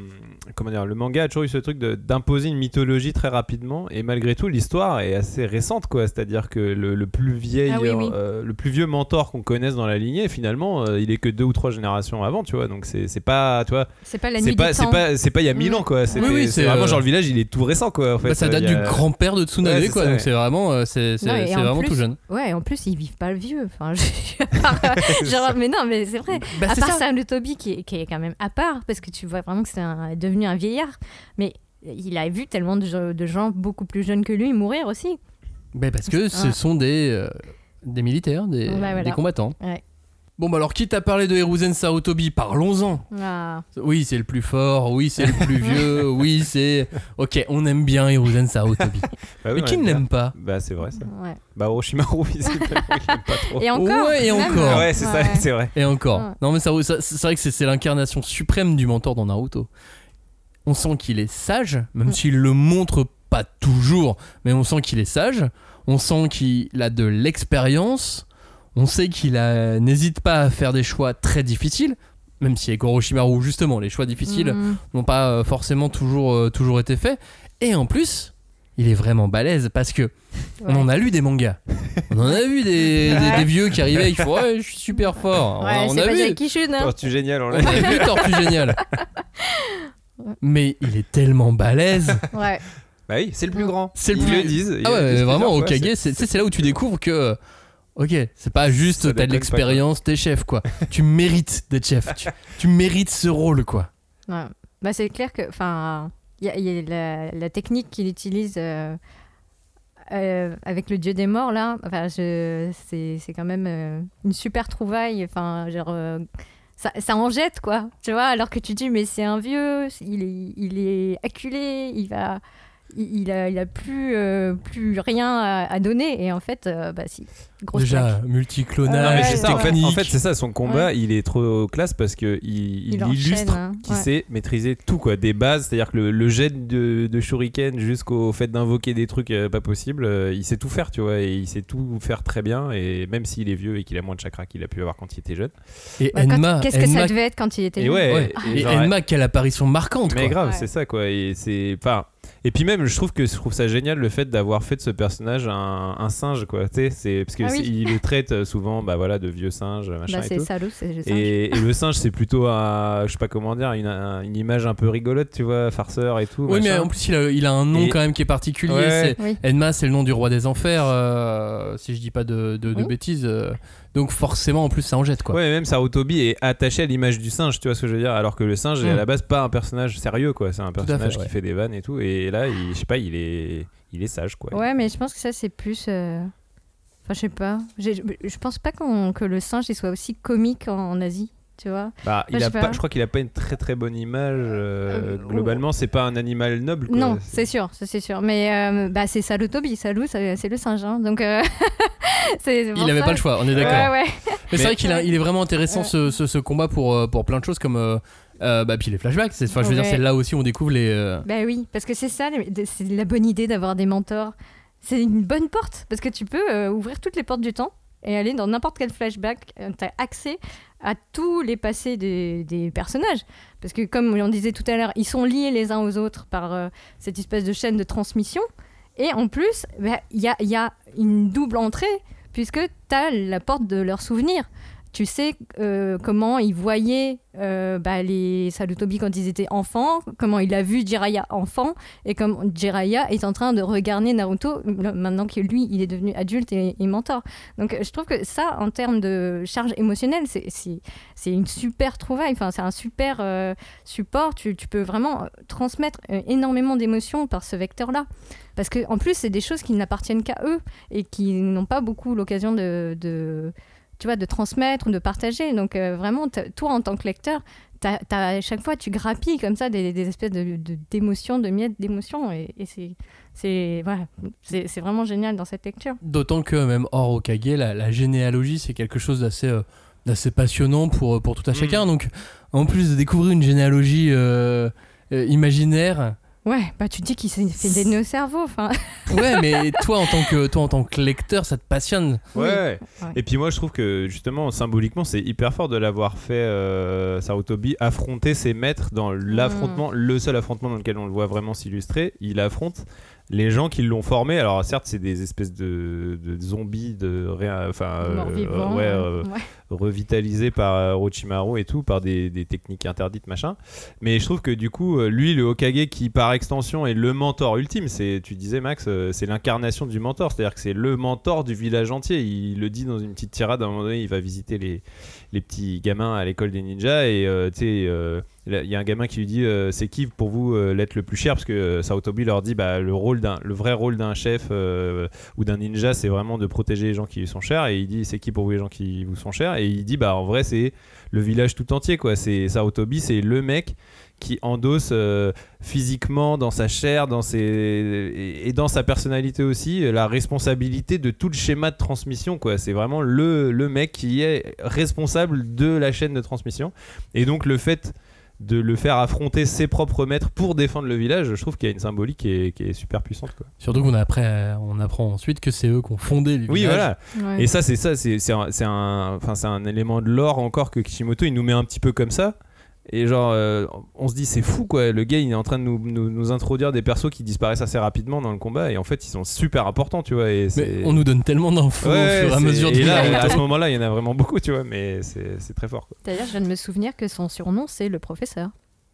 comment dire Le manga a toujours eu ce truc de- d'imposer une mythologie très rapidement. Et malgré tout, l'histoire est assez récente, quoi. C'est-à-dire que le, le plus vieil, Ah oui, oui. euh, le plus vieux mentor qu'on connaisse dans la lignée, finalement, euh, il est que deux ou trois générations avant, tu vois. Donc c'est c'est pas. Tu vois, C'est pas la c'est nuit pas, c'est pas, c'est pas il y a mille Mm. ans, quoi. C'était- Oui, oui, c'est vraiment euh, genre le village, il est tout récent, quoi. En fait. Bah, ça date du grand-père de Tsunade, Ouais, quoi. ça, donc ouais. c'est vraiment, euh, c'est vraiment plus- tout jeune. Ouais, en plus, ils vivent pas le vieux. Enfin, genre, mais non, mais c'est vrai. Bah, à part ça. Sarutobi qui est, qui est quand même à part, parce que tu vois vraiment que c'est un- devenu un vieillard. Mais il a vu tellement de, gens- de gens beaucoup plus jeunes que lui mourir aussi. Bah, parce que ce Ouais. sont des, euh, des militaires, des, voilà. des combattants. Ouais. Bon, bah alors, quitte à parler de Hiruzen Sarutobi, parlons-en. Ah. Oui, c'est le plus fort, oui, c'est le plus vieux, oui, c'est. Ok, on aime bien Hiruzen Sarutobi. Bah oui, Mais qui ne aime l'aime pas? Bah c'est vrai ça. Ouais. Bah Orochimaru, visiblement, pas trop. Et encore. Ouais, et encore. Ah ouais, c'est ça, Ouais. c'est vrai. Et encore. Ouais. Non, mais ça, ça- c'est vrai que c'est c'est l'incarnation suprême du mentor dans Naruto. On sent qu'il est sage, même Mm. s'il le montre pas toujours, mais on sent qu'il est sage. On sent qu'il a de l'expérience. On sait qu'il a- n'hésite pas à faire des choix très difficiles, même si avec Orochimaru, justement, les choix difficiles Mhm. n'ont pas euh, forcément toujours, euh, toujours été faits. Et en plus, il est vraiment balèze parce que on en a lu des mangas. On en a vu des, des- Ouais. des vieux qui arrivaient et qui font Ouais, je suis super fort. On a- Ouais, on, c'est a pas vu. Hein. Oh, tu génial, on On l'a vu Tortue Mais il est tellement balèze. Ouais. Bah oui, c'est le plus grand. C'est le Ils plus- le disent. Ah Ils ouais, disent vraiment, fois, Okage, c'est là où tu découvres que. Ok, c'est pas juste t'as de l'expérience, t'es chef quoi. tu mérites d'être chef. Tu, tu mérites ce rôle quoi. Ouais. Bah, c'est clair que, enfin, il y a, il y a la, la technique qu'il utilise euh, euh, avec le dieu des morts là, enfin, c'est c'est quand même euh, une super trouvaille. Enfin, genre, euh, ça, ça en jette quoi, tu vois. Alors que tu dis mais c'est un vieux, il est, il est acculé, il va, il, a, il a plus, euh, plus rien à, à donner. Et en fait, euh, bah si, grosse Déjà, multiclonage, Ouais, c'est ça, en fait, en fait, c'est ça, son combat, il est trop classe parce que il, il illustre hein, qu'il ouais. sait maîtriser tout, quoi, des bases, c'est-à-dire que le, le jet de, de shuriken jusqu'au fait d'invoquer des trucs euh, pas possibles, euh, il sait tout faire, tu vois, et il sait tout faire très bien, et même s'il est vieux et qu'il a moins de chakra qu'il a pu avoir quand il était jeune. Et Bah, Enma, Qu'est-ce que Enma- ça devait être quand il était Et jeune ouais, ouais. et Et genre, Enma, quelle apparition marquante Mais quoi. grave, Ouais. c'est ça quoi. Et c'est, enfin, et puis même, je trouve que je trouve ça génial le fait d'avoir fait de ce personnage un, un singe quoi. Tu sais, c'est parce que Ah oui. c'est- il le traite euh, souvent, bah voilà, de vieux singe, machin Bah, et c'est tout. salaud, c'est je sais. Et, et le singe, c'est plutôt un, je sais pas comment dire, une, un- une image un peu rigolote, tu vois, farceur et tout. Oui, mais en plus, il a, il a un nom Et- quand même qui est particulier. Ouais. Oui. Enma, c'est le nom du roi des enfers, euh, si je dis pas de, de- de Oui. bêtises. euh, donc forcément, en plus, ça en jette quoi. Ouais, même Sarutobi est attaché à l'image du singe, tu vois ce que je veux dire, alors que le singe est à Mm. la base pas un personnage sérieux, quoi. C'est un personnage fait, ouais. qui fait des vannes et tout. Et là, il, je sais pas, il est, il est sage, quoi. Ouais, mais je pense que ça, c'est plus. euh, Enfin, je sais pas. Je je pense pas qu'on- que le singe il soit aussi comique en, en Asie, tu vois. Bah, il je a sais pas, je crois qu'il a pas une très très bonne image. euh, Euh, globalement, c'est pas un animal noble. Quoi. Non, c'est sûr, c'est sûr. Mais euh, bah, c'est Salutobi. Salou, ça- c'est le singe. hein. Donc, euh, Il avait ça. pas le choix, on est d'accord. Ouais, ouais. Mais c'est vrai qu'il il est vraiment intéressant Ouais. ce, ce- ce combat pour, euh, pour plein de choses comme. euh, euh, bah, puis les flashbacks, c'est, enfin, je veux dire, c'est là aussi où on découvre les. euh, Bah oui, parce que c'est ça, c'est la bonne idée d'avoir des mentors. C'est une bonne porte, parce que tu peux euh, ouvrir toutes les portes du temps et aller dans n'importe quel flashback. tu as accès à tous les passés des, personnages. Parce que comme on disait tout à l'heure, ils sont liés les uns aux autres par euh, cette espèce de chaîne de transmission. Et en plus, bah, il y, a, y a une double entrée, puisque tu as la porte de leurs souvenirs. Tu sais euh, comment ils voyaient euh, bah, les Salutobi quand ils étaient enfants, comment il a vu Jiraiya enfant, et comme Jiraiya est en train de regarder Naruto maintenant que lui, il est devenu adulte et, et mentor. Donc je trouve que ça, en termes de charge émotionnelle, c'est- une super trouvaille, enfin, c'est un super euh, support. Tu, peux vraiment transmettre énormément d'émotions par ce vecteur-là. Parce que en plus, c'est des choses qui n'appartiennent qu'à eux et qui n'ont pas beaucoup l'occasion de- tu vois, de transmettre ou de partager. Donc euh, vraiment, toi, en tant que lecteur, à chaque fois, tu grappilles comme ça des, des espèces de- de- d'émotions, de, miettes d'émotions. Et, et c'est, c'est, voilà, c'est, c'est vraiment génial dans cette lecture. D'autant que même hors Okage, la, la généalogie, c'est quelque chose d'assez. euh, d'assez passionnant pour, pour tout à Mm. chacun. Donc, en plus de découvrir une généalogie euh, euh, imaginaire, Ouais, bah tu dis qu'il s'est fait des nœuds au cerveau. Enfin, ouais, mais toi en tant que toi en tant que lecteur, ça te passionne. Ouais. Ouais. Et puis moi, je trouve que justement, symboliquement, c'est hyper fort de l'avoir fait euh, Sarutobi affronter ses maîtres dans l'affrontement, le seul affrontement dans lequel on le voit vraiment s'illustrer. Il affronte les gens qui l'ont formé. Alors certes, c'est des espèces de, de zombies, de rien, enfin, euh, ouais, hein. euh, Ouais. Revitalisés par euh, Orochimaru et tout, par des, techniques interdites, machin. Mais je trouve que du coup, euh, lui, le Hokage, qui par extension est le mentor ultime, c'est, tu disais Max, euh, c'est l'incarnation du mentor, c'est-à-dire que c'est le mentor du village entier. Il le dit dans une petite tirade, à un moment donné, il va visiter les, les petits gamins à l'école des ninjas et il y a un gamin qui lui dit c'est qui pour vous l'être le plus cher? Parce que euh, Saotobi leur dit bah le rôle d'un le vrai rôle d'un chef ou d'un ninja c'est vraiment de protéger les gens qui lui sont chers et il dit c'est qui pour vous les gens qui vous sont chers? Et il dit bah en vrai c'est le village tout entier quoi. C'est Saotobi c'est le mec qui endosse euh, physiquement dans sa chair dans ses et, dans sa personnalité aussi la responsabilité de tout le schéma de transmission quoi. C'est vraiment le, le mec qui est responsable de la chaîne de transmission. Et donc le fait de le faire affronter ses propres maîtres pour défendre le village, je trouve qu'il y a une symbolique qui est, qui est super puissante. Quoi. Surtout qu'on après, on apprend ensuite que c'est eux qui ont fondé les Oui, voilà. Ouais. Et ça, c'est ça, c'est un, c'est un, enfin, c'est un élément de lore encore que Kishimoto il nous met un petit peu comme ça. Et genre, euh, on se dit c'est fou quoi. Le gars il est en train de nous, nous, nous introduire des persos qui disparaissent assez rapidement dans le combat et en fait ils sont super importants, tu vois. Et Mais on nous donne tellement d'infos Ouais, au fur et à mesure Et là, à ce moment-là, il y en a vraiment beaucoup, tu vois. Mais c'est c'est très fort. Quoi. D'ailleurs, je viens de me souvenir que son surnom, c'est le professeur.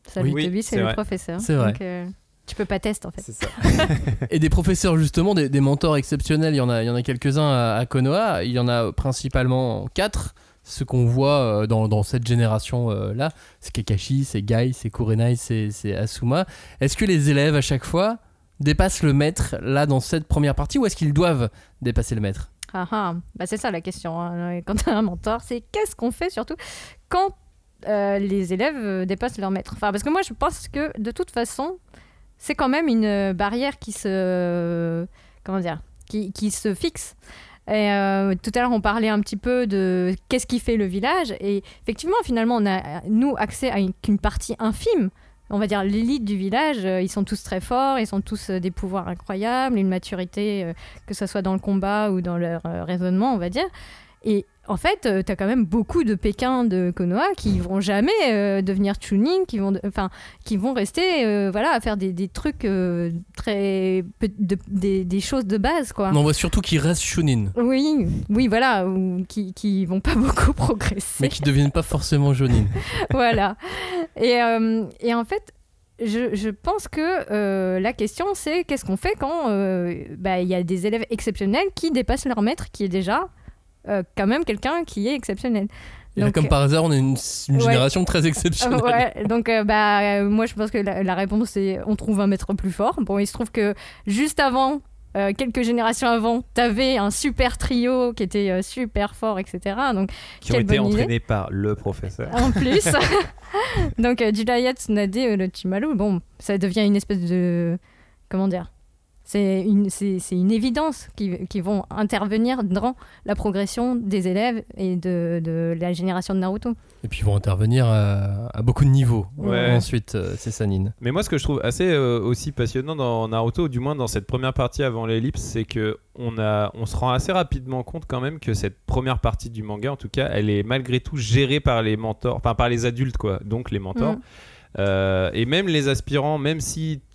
Salut Oui, Toby, c'est c'est le vrai. professeur. C'est vrai. Donc, euh, tu peux pas tester en fait. C'est ça. Et des professeurs justement, des, des mentors exceptionnels, il y en a, il y en a quelques-uns à, à Konoha, il y en a principalement quatre. Ce qu'on voit euh, dans, cette génération-là, c'est Kakashi, c'est Gai, c'est Kurenai, c'est Asuma. Est-ce que les élèves à chaque fois dépassent le maître là dans cette première partie ou est-ce qu'ils doivent dépasser le maître? Ah ah, bah c'est ça la question. hein. Quand tu as un mentor, c'est qu'est-ce qu'on fait surtout quand euh, les élèves euh, dépassent leur maître? Enfin, parce que moi, je pense que de toute façon, c'est quand même une euh, barrière qui se, comment dire, qui, qui se fixe. Euh, tout à l'heure, on parlait un petit peu de qu'est-ce qui fait le village. Et effectivement, finalement, on a, nous, accès à une, qu'une partie infime. On va dire l'élite du village, euh, ils sont tous très forts, ils sont tous euh, des pouvoirs incroyables, une maturité, que ce soit dans le combat ou dans leur raisonnement, on va dire. Et en fait, tu as quand même beaucoup de Pékin de Konoha qui vont jamais euh, devenir tuning, qui vont, enfin, qui vont rester, euh, voilà, à faire des, des trucs euh, très, de- des, des choses de base, quoi. Non, On voit surtout qu'ils restent shonin, Oui, oui, voilà, ou qui, qui vont pas beaucoup progresser. mais qui deviennent pas forcément jonin. voilà. Et, euh, et en fait, je, je pense que euh, la question, c'est qu'est-ce qu'on fait quand euh, bah, il y a des élèves exceptionnels qui dépassent leur maître, qui est déjà euh, quand même quelqu'un qui est exceptionnel. Et là, Donc, comme par hasard, on est une, une Ouais. génération très exceptionnelle. ouais, donc euh, bah, euh, moi je pense que la, la réponse c'est on trouve un maître plus fort. Bon, il se trouve que juste avant, euh, quelques générations avant, t'avais un super trio qui était euh, super fort, etc. Donc Qui ont été entraînés par le professeur. en plus. Donc, euh, Julaya Tsunade, euh, le Chimaru, bon, ça devient une espèce de. Comment dire c'est une, c'est, c'est une évidence qui, qui vont intervenir dans la progression des élèves et de, de la génération de Naruto. Et puis ils vont intervenir à, à beaucoup de niveaux. Ouais. Ensuite, euh, c'est Sanine. Mais moi, ce que je trouve assez euh, aussi passionnant dans Naruto, du moins dans cette première partie avant l'ellipse, c'est que on a, on se rend assez rapidement compte quand même que cette première partie du manga, en tout cas, elle est malgré tout gérée par les mentors, enfin par les adultes, quoi. Donc les mentors. Mm. Euh, et même les aspirants, même si euh,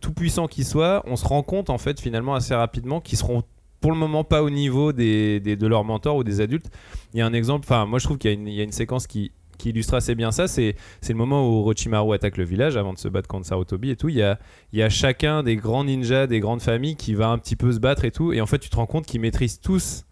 tout puissants qu'ils soient, on se rend compte en fait finalement assez rapidement qu'ils seront pour le moment pas au niveau des, des- de leurs mentors ou des adultes. Il y a un exemple, enfin moi je trouve qu'il y, y a une séquence qui, qui illustre assez bien ça, c'est le moment où Orochimaru attaque le village avant de se battre contre Sarutobi et tout. Il y a, il y a chacun des grands ninjas, des grandes familles qui va un petit peu se battre et tout. Et en fait tu te rends compte qu'ils maîtrisent tous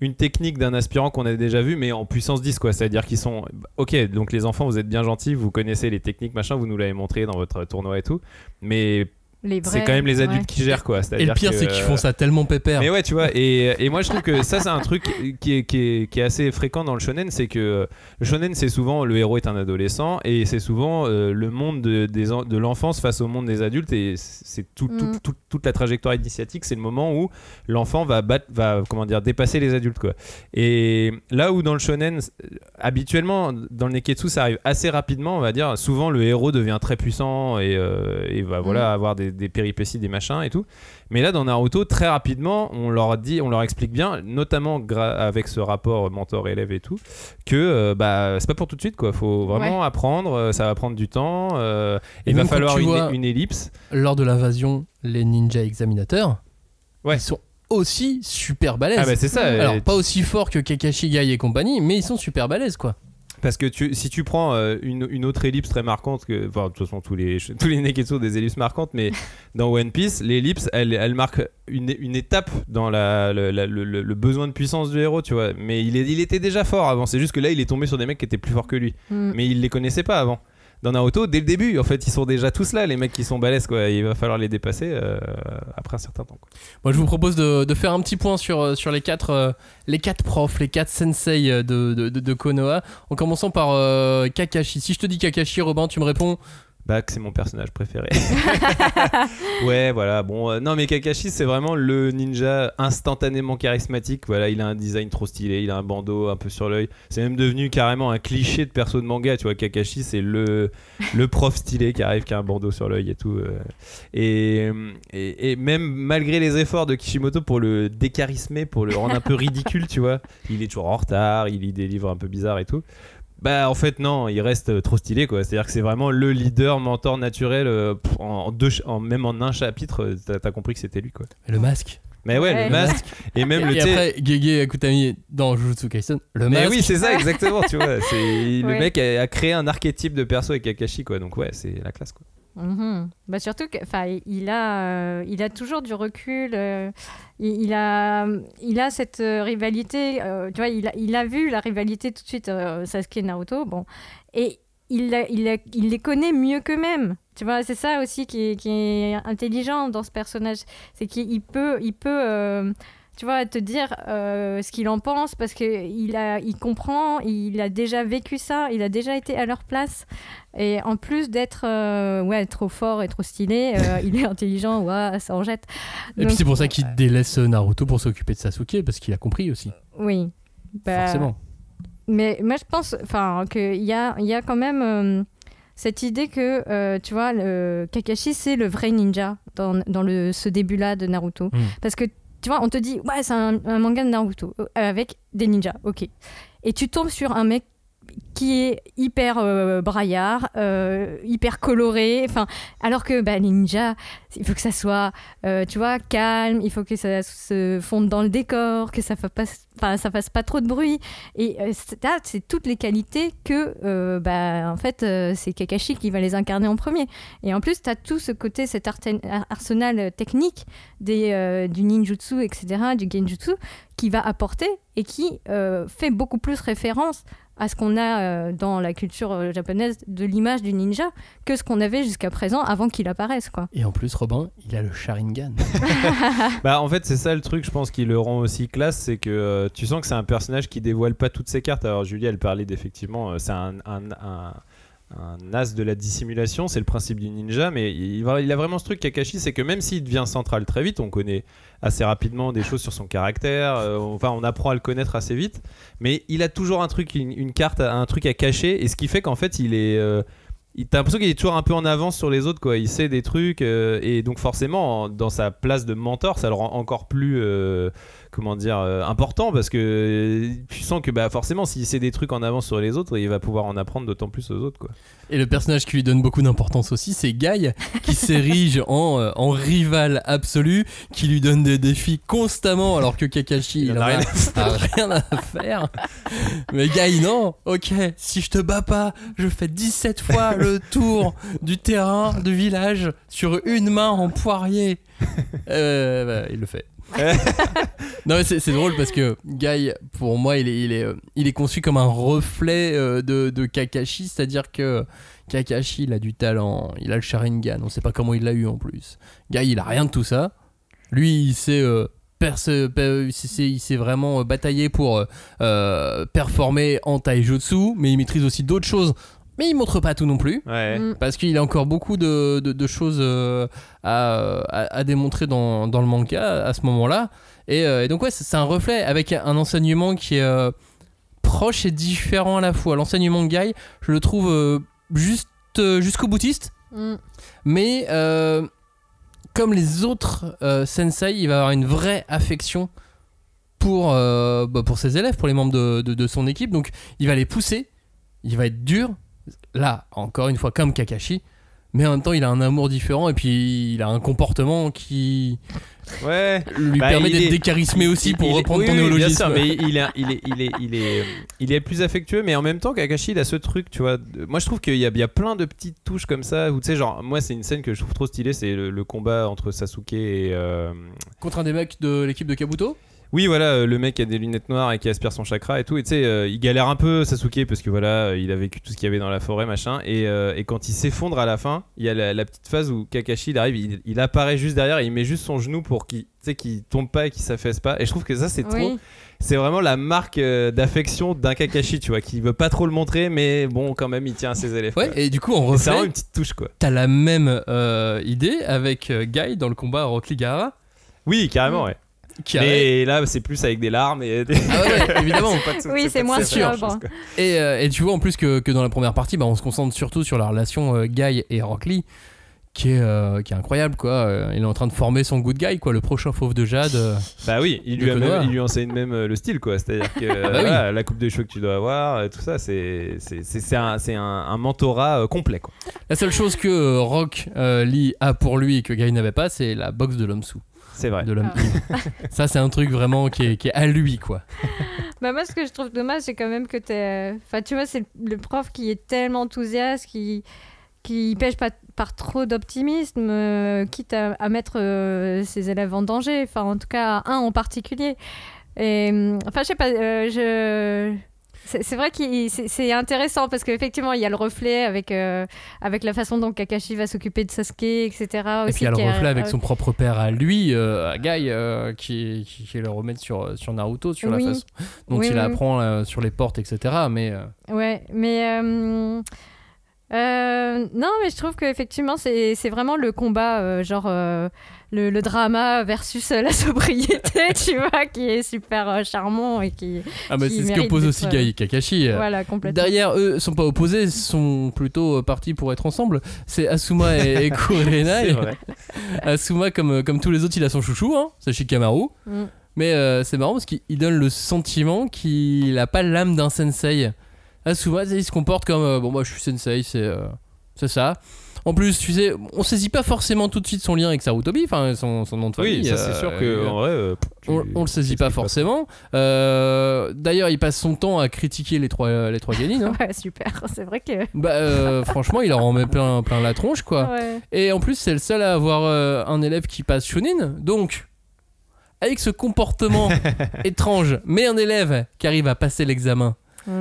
une technique d'un aspirant qu'on a déjà vu mais en puissance 10 quoi. C'est à dire qu'ils sont ok donc les enfants vous êtes bien gentils vous connaissez les techniques machin vous nous l'avez montré dans votre tournoi et tout mais c'est vrais- quand même les adultes ouais. qui gèrent quoi Et le pire, c'est qu'ils font ça tellement pépère. mais ouais, tu vois, et, et moi je trouve que ça c'est un truc qui est, qui, est, qui est assez fréquent dans le shonen, c'est que le shonen c'est souvent le héros est un adolescent et c'est souvent euh, le monde de, des en- de l'enfance face au monde des adultes et c'est tout, tout- Mm. tout- toute la trajectoire initiatique, c'est le moment où l'enfant va, battre, va comment dire, dépasser les adultes quoi. Et là où dans le shonen, euh, habituellement dans le neketsu ça arrive assez rapidement, on va dire, souvent le héros devient très puissant et, euh, et va voilà, avoir des, des péripéties, des machins et tout. Mais là, dans Naruto, très rapidement, on leur dit, on leur explique bien, notamment avec ce rapport mentor-élève et tout, que euh, bah c'est pas pour tout de suite quoi. Faut vraiment apprendre, euh, ça va prendre du temps. euh, Et il va falloir une, vois- une ellipse. Lors de l'invasion, les ninjas examinateurs, Ouais. ils sont aussi super balèzes. Ah bah c'est ça. Alors, pas aussi fort que Kakashi Gai et compagnie, mais ils sont super balèzes, quoi. Parce que tu, si tu prends euh, une, une autre ellipse très marquante, que, enfin, de toute façon, tous les, tous les Neketsu ont des ellipses marquantes, mais dans One Piece, l'ellipse, elle, elle marque une, une étape dans la, le, la- le- le- le besoin de puissance du héros, tu vois. Mais il, est, il était déjà fort avant, c'est juste que là, il est tombé sur des mecs qui étaient plus forts que lui. Mm. Mais il les connaissait pas avant. Dans Naruto, dès le début, en fait, ils sont déjà tous là, les mecs qui sont balèzes, quoi. Il va falloir les dépasser euh, après un certain temps. Moi, je vous propose de, faire un petit point sur, euh, sur les, quatre, euh, les quatre profs, les quatre sensei de, de, en commençant par Kakashi. Si je te dis Kakashi, Robin, tu me réponds Bah, que c'est mon personnage préféré. ouais, voilà. Bon, euh, non, mais Kakashi, c'est vraiment le ninja instantanément charismatique. Voilà, il a un design trop stylé, il a un bandeau un peu sur l'œil. C'est même devenu carrément un cliché de perso de manga. Tu vois, Kakashi, c'est le, le prof stylé qui arrive, qui a un bandeau sur l'œil et tout. euh. Et, et, et même malgré les efforts de Kishimoto pour le décharismer, pour le rendre un peu ridicule, tu vois, il est toujours en retard, il lit des livres un peu bizarres et tout. Bah en fait non, il reste euh, trop stylé quoi. C'est-à-dire que c'est vraiment le leader mentor naturel euh, pff, en, deux, ch- en- même en un chapitre, euh, t'as t'as compris que c'était lui quoi. le masque. Mais ouais, Ouais. le masque et même le et sais- après, Gege Akutami dans Jujutsu Kaisen, le Mais masque. oui, c'est ça exactement, tu vois. C'est le Ouais. mec a, a créé un archétype de perso avec Kakashi quoi. Donc ouais, c'est la classe quoi. Mhm. Bah surtout que, enfin, il a, euh, il a toujours du recul. euh, il, a, il a cette euh, rivalité. tu vois, il a, il a vu la rivalité tout de suite Sasuke Naruto. Bon, et il, il, il les connaît mieux qu'eux-mêmes. Tu vois, c'est ça aussi qui est, qui est intelligent dans ce personnage. C'est qu'il peut, il peut tu vois, te dire euh, ce qu'il en pense parce qu'il a, il comprend, il a déjà vécu ça, il a déjà été à leur place. Et en plus d'être euh, ouais, trop fort et trop stylé, euh, il est intelligent, ouais, ça en jette. Et puis c'est pour ça qu'il délaisse Naruto pour s'occuper de Sasuke, parce qu'il a compris aussi, Oui. Bah, forcément. Mais moi, je pense enfin, qu'il y a, il y a quand même euh, cette idée que, euh, tu vois, le Kakashi, c'est le vrai ninja dans, dans le, ce début-là de Naruto. Mm. Parce que, tu vois, on te dit, ouais, c'est un, manga de Naruto euh, avec des ninjas, ok. Et tu tombes sur un mec qui est hyper euh, braillard, euh, hyper coloré, enfin, alors que bah, les ninjas, il faut que ça soit, euh, tu vois, calme, il faut que ça se fonde dans le décor, que ça fasse ça fasse pas trop de bruit. Et euh, c'est toutes les qualités que, bah, en fait, c'est Kakashi qui va les incarner en premier. Et en plus, tu as tout ce côté, cet arsenal technique des, du ninjutsu, etc., du genjutsu, qui va apporter et qui fait beaucoup plus référence à ce qu'on a euh, dans la culture euh, japonaise de l'image du ninja que ce qu'on avait jusqu'à présent avant qu'il apparaisse, quoi. Et en plus, Robin, il a le Sharingan. Bah en fait c'est ça le truc je pense qui le rend aussi classe c'est que euh, tu sens que c'est un personnage qui dévoile pas toutes ses cartes alors Julie elle parlait d'effectivement euh, c'est un, un, un- un as de la dissimulation c'est le principe du ninja mais il, a vraiment ce truc Kakashi c'est que même s'il devient central très vite on connaît assez rapidement des choses sur son caractère euh, enfin on apprend à le connaître assez vite mais il a toujours un truc une, carte un truc à cacher et ce qui fait qu'en fait il est euh, T'as l'impression qu'il est toujours un peu en avance sur les autres, quoi. Il sait des trucs, euh, et donc forcément, en- dans sa place de mentor, ça le rend encore plus, comment dire, euh, important, parce que euh, tu sens que, bah, forcément, s'il sait des trucs en avance sur les autres, il va pouvoir en apprendre d'autant plus aux autres, quoi. Et le personnage qui lui donne beaucoup d'importance aussi, c'est Guy, qui s'érige en, euh, en rival absolu, qui lui donne des défis constamment, alors que Kakashi, il, en en a a, rien a rien à faire. Mais Guy, non, ok, si je te bats pas, je fais 17 fois le tour du terrain du village sur une main en poirier. Euh, bah, il le fait. non mais c'est drôle parce que Guy pour moi il est, il est, il est conçu comme un reflet euh, de, Kakashi. C'est à dire que Kakashi il a du talent. Il a le Sharingan. On sait pas comment il l'a eu en plus. Guy il a rien de tout ça. Lui il sait euh, il sait vraiment euh, batailler pour performer en taijutsu mais il maîtrise aussi d'autres choses mais il montre pas tout non plus Ouais. Mm. parce qu'il a encore beaucoup de, de- de choses euh, à, à- à démontrer dans, dans le manga à ce moment-là. Et, euh, et donc ouais, c'est un reflet avec un enseignement qui est euh, proche et différent à la fois. L'enseignement de Guy, je le trouve juste jusqu'au boutiste, Mm. mais euh, comme les autres euh, sensei, il va avoir une vraie affection pour, euh, bah, pour ses élèves, pour les membres de, de- de son équipe. Donc il va les pousser, il va être dur. Là, encore une fois, comme Kakashi. Mais en même temps, il a un amour différent et puis il a un comportement qui Ouais. lui Bah, permet d'être est- décharismé aussi Il- pour il reprendre oui, ton oui, néologisme. Bien sûr, mais il est, il est, il est, il est, il est plus affectueux, mais en même temps, Kakashi, il a ce truc, tu vois. Moi, je trouve qu'il y y a plein de petites touches comme ça, où tu sais, genre, moi, c'est une scène que je trouve trop stylée, c'est le, le combat entre Sasuke et. euh, Contre un des mecs de l'équipe de Kabuto Oui, voilà, euh, le mec qui a des lunettes noires et qui aspire son chakra et tout. Et tu sais, euh, il galère un peu, Sasuke, parce que voilà, euh, il a vécu tout ce qu'il y avait dans la forêt, machin. Et, euh, et quand il s'effondre à la fin, il y a la, la petite phase où Kakashi, il arrive, il, il apparaît juste derrière et il met juste son genou pour qu'il tu sais, qu'il tombe pas et qu'il s'affaisse pas. Et je trouve que ça, c'est trop. C'est vraiment la marque euh, d'affection d'un Kakashi, tu vois, qui veut pas trop le montrer, mais bon, quand même, il tient à ses élèves. Ouais, quoi. et du coup, en Et c'est une petite touche, quoi. t'as la même euh, idée avec Guy dans le combat à Rock Lee Gaara. Oui, carrément, ouais. Mais là, c'est plus avec des larmes et des. Ah ouais, évidemment. tout- Oui, c'est moins sûr. Et, euh, et tu vois en plus que, que dans la première partie, bah, on se concentre surtout sur la relation euh, Guy et Rock Lee, qui est, euh, qui est incroyable quoi. Il est en train de former son good guy quoi, le prochain fauve de Jade. euh. Bah oui, il lui, a même- il lui enseigne même euh, le style, quoi. C'est-à-dire que euh, bah oui. voilà, la coupe de cheveux que tu dois avoir, euh, tout ça, c'est c'est- c'est- c'est un, c'est un, un mentorat euh, complet, quoi. La seule chose que euh, Rock euh, Lee a pour lui et que Guy n'avait pas, c'est la boxe de l'homme sous, C'est vrai. de l'homme Ah. Ça c'est un truc vraiment qui est, qui est à lui quoi. Bah moi, ce que je trouve dommage, c'est quand même que t'es... Enfin, tu vois, c'est le prof qui est tellement enthousiaste, qui qui pêche pas par trop d'optimisme, euh, quitte à, à mettre euh, ses élèves en danger. Enfin, en tout cas, un en particulier. Et, hum, enfin, je sais pas, euh, je... C'est vrai que c'est intéressant parce qu'effectivement, il y a le reflet avec, euh, avec la façon dont Kakashi va s'occuper de Sasuke, etc. Et aussi, puis il y a le reflet avec euh, son propre père à lui, euh, à Guy, euh, qui, qui, qui le remet sur, sur Naruto, sur Oui. la façon dont Oui, il oui, apprend euh, sur les portes, etc. Mais euh, Ouais, mais. non, mais je trouve qu'effectivement, c'est c'est vraiment le combat, genre le, le drama versus euh, la sobriété, tu vois, qui est super euh, charmant et qui. ah, mais qui c'est ce qui mérite oppose d'être, aussi euh, et Kakashi. Voilà, complètement. Derrière eux, sont pas opposés, sont plutôt partis pour être ensemble. C'est Asuma et, et Kurenai. C'est vrai. Asuma, comme, comme tous les autres, il a son chouchou, hein, c'est Shikamaru. Mm. Mais euh, c'est marrant parce qu'il il donne le sentiment qu'il a pas l'âme d'un sensei. Asuma, il se comporte comme euh, bon, moi je suis sensei, c'est euh, c'est ça. En plus, tu sais, on saisit pas forcément tout de suite son lien avec Sarutobi, enfin son, son nom de famille. Oui, ça c'est euh, sûr que euh, en vrai, euh, tu- on, on le saisit pas forcément. Euh, D'ailleurs, il passe son temps à critiquer les trois, les trois hein. Ouais, super. C'est vrai que. Bah, euh, franchement, il en remet plein, plein la tronche, quoi. Ouais. Et en plus, c'est le seul à avoir euh, un élève qui passe Shonin. Donc, avec ce comportement étrange, mais un élève qui arrive à passer l'examen,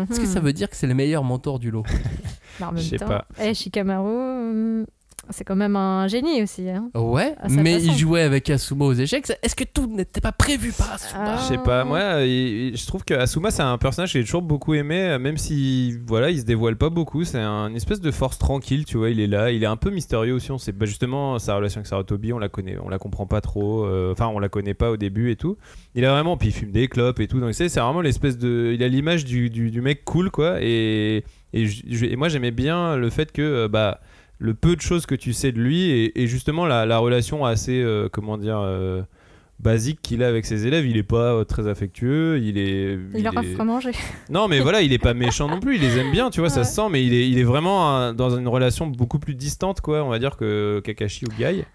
est-ce que ça Mhm. veut dire que c'est le meilleur mentor du lot? Je sais pas. eh, Shikamaru, hum, c'est quand même un génie aussi. Hein. Ouais, mais façon. il jouait avec Asuma aux échecs. Est-ce que tout n'était pas prévu par Asuma Ah. Je sais pas, moi euh, il- je trouve que Asuma c'est un personnage que j'ai toujours beaucoup aimé, euh, même si voilà il se dévoile pas beaucoup, c'est un espèce de force tranquille, tu vois, il est là, il est un peu mystérieux aussi, on sait pas justement sa relation avec Sarutobi, on la connaît, on la comprend pas trop, euh, enfin on la connaît pas au début et tout. Il a vraiment, puis il fume des clopes et tout, donc tu sais, c'est vraiment l'espèce de, il a l'image du, du, du mec cool quoi, et, et, et moi j'aimais bien le fait que euh, bah le peu de choses que tu sais de lui et, et justement la, la relation assez euh, comment dire euh, basique qu'il a avec ses élèves il est pas euh, très affectueux il est Il leur est- offre à manger. non mais voilà il est pas méchant non plus il les aime bien tu vois ça se sent mais il est, il est vraiment dans une relation beaucoup plus distante quoi on va dire que Kakashi ou Guy.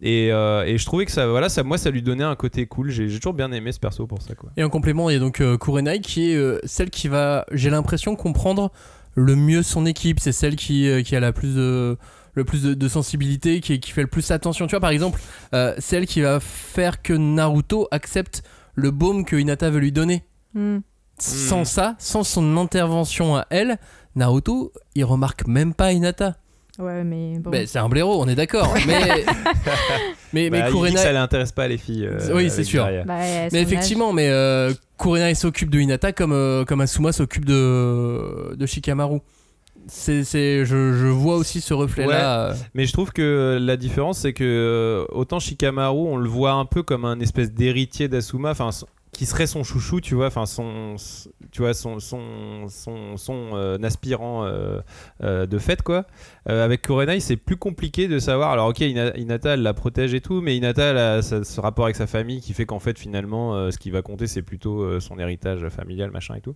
Et, euh, et je trouvais que ça voilà ça moi ça lui donnait un côté cool j'ai j'ai toujours bien aimé ce perso pour ça quoi. Et en complément, il y a donc euh, Kurenai qui est euh, celle qui va, j'ai l'impression, comprendre le mieux son équipe. C'est celle qui, euh, qui a la plus de, le plus de, de sensibilité, qui, qui fait le plus attention. Tu vois, par exemple, euh, c'est elle qui va faire que Naruto accepte le baume que Hinata veut lui donner. Hmm. Sans ça, sans son intervention à elle, Naruto, il remarque même pas Hinata. Ouais, mais bon. Ben, c'est un blaireau, on est d'accord. mais mais, mais Bah, que Kurenai- ça l'intéresse pas les filles euh, Oui, c'est sûr. Bah, Mais effectivement, mais euh, Kurenai s'occupe de Hinata comme, euh, comme Asuma s'occupe de, de Shikamaru. C'est, c'est, je, je vois aussi ce reflet-là. euh. Mais je trouve que la différence, c'est que autant Shikamaru, on le voit un peu comme un espèce d'héritier d'Asuma, enfin, qui serait son chouchou, tu vois, enfin, son, tu vois, son, son, son, son euh, aspirant euh, euh, de fait, quoi. Euh, avec Kurenai, c'est plus compliqué de savoir. Alors, ok, Ina- Hinata, elle la protège et tout, mais Hinata, elle a ce, rapport avec sa famille qui fait qu'en fait, finalement, euh, ce qui va compter, c'est plutôt euh, son héritage familial, machin et tout.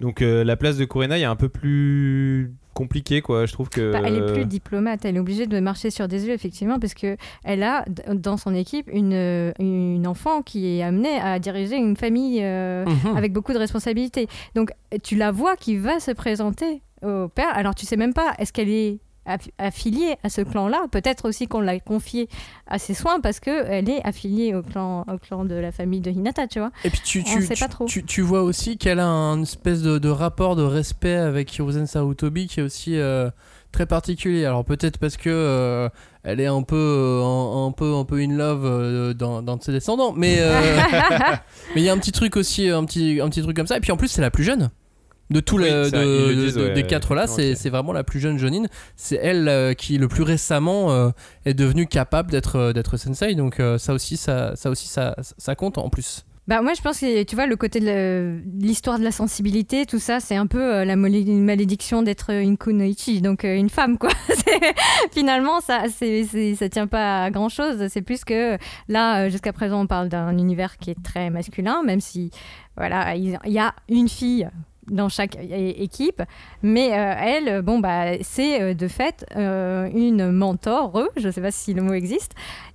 Donc, euh, la place de Kurenai est un peu plus compliquée, quoi. Je trouve que. Bah, elle est plus diplomate, elle est obligée de marcher sur des œufs, effectivement, parce que elle a dans son équipe une, une enfant qui est amenée à diriger une famille euh, Mhm. avec beaucoup de responsabilités. Donc tu la vois qui va se présenter au père, alors tu sais même pas, est-ce qu'elle est affiliée à ce clan-là Peut-être aussi qu'on l'a confiée à ses soins parce qu'elle est affiliée au clan, au clan de la famille de Hinata, tu vois. Et puis tu, tu, tu, pas trop. tu- tu vois aussi qu'elle a un espèce de, de rapport de respect avec Hiruzen Sarutobi qui est aussi euh, très particulier. Alors peut-être parce que euh, elle est un peu, euh, un, un peu, un peu in love dans, dans ses descendants, mais mais il y a un petit truc aussi, un petit, un petit truc comme ça. Et puis en plus c'est la plus jeune. De tous Oui, les, de- disent, de- ouais, des quatre là, c'est vraiment la plus jeune Jonine. C'est elle euh, qui le plus récemment euh, est devenue capable d'être euh, d'être sensei. Donc euh, ça aussi, ça, ça aussi, ça, ça compte en plus. Bah moi je pense que tu vois le côté de l'histoire de la sensibilité tout ça c'est un peu euh, la malédiction d'être une kunoichi donc euh, une femme quoi C'est- finalement ça c'est ça tient pas à grand chose c'est plus que là jusqu'à présent on parle d'un univers qui est très masculin même si voilà il il y a une fille dans chaque équipe, mais euh, elle, bon bah, c'est euh, de fait euh, une mentor, je sais pas si le mot existe,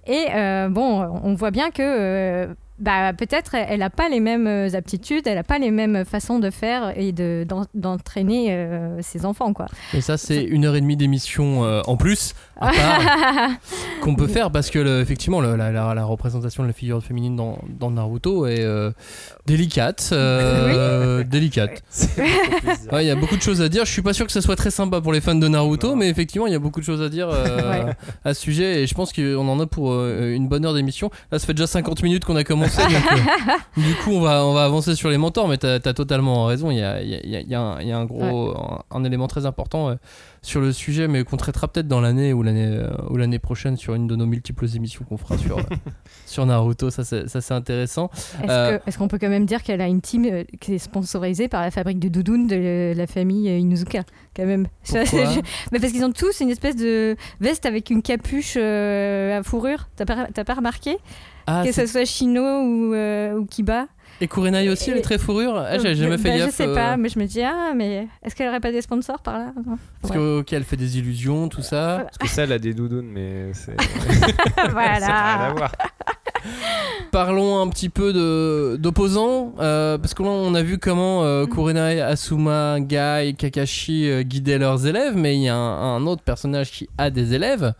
et bon, on voit bien que bah, peut-être elle n'a pas les mêmes aptitudes, elle n'a pas les mêmes façons de faire et de- d'en- d'entraîner ses enfants. Quoi. Et ça, c'est une heure et demie d'émission en plus. À part qu'on peut faire parce que le- effectivement le- la, la- la représentation de la figure féminine dans, dans Naruto est euh, délicate, euh, délicate. Ouais, il y a beaucoup de choses à dire. Je suis pas sûr que ce soit très sympa pour les fans de Naruto, mais effectivement, il y a beaucoup de choses à dire euh, Ouais. à ce sujet et je pense qu'on en a pour euh, une bonne heure d'émission. Là, ça fait déjà 50 minutes qu'on a commencé. donc, euh, du coup, on va, on va avancer sur les mentors, mais tu as, totalement raison. Il y a, il y a- y a- il y a un, gros un, un élément très important euh, sur le sujet, mais qu'on traitera peut-être dans l'année ou l'année euh, ou l'année prochaine sur une de nos multiples émissions qu'on fera sur, sur Naruto. Ça, c'est intéressant. Est-ce Euh, est-ce qu'on peut quand même dire qu'elle a une team euh, qui est sponsorisée par la fabrique de doudounes de la famille Inuzuka quand même? Pourquoi? Mais parce qu'ils ont tous une espèce de veste avec une capuche euh, à fourrure. T'as pas, pas remarqué? Ah, Que ce soit Shino ou, euh, ou Kiba? Et Kurenai aussi, Et- le trait fourrure ah, J'avais Euh, jamais fait bah, gaffe. Je sais euh, pas, mais je me dis, ah, mais est-ce qu'elle aurait pas des sponsors par là Parce Ouais. que, ok, elle fait des illusions, tout ça. Parce que ça, elle a des doudounes, mais c'est. ça n'a rien à Voilà. voir. Parlons un petit peu de- d'opposants, euh, parce que là on a vu comment euh, Kurenai, Asuma, Gai, Kakashi euh, guidaient leurs élèves, mais il y a un, un autre personnage qui a des élèves,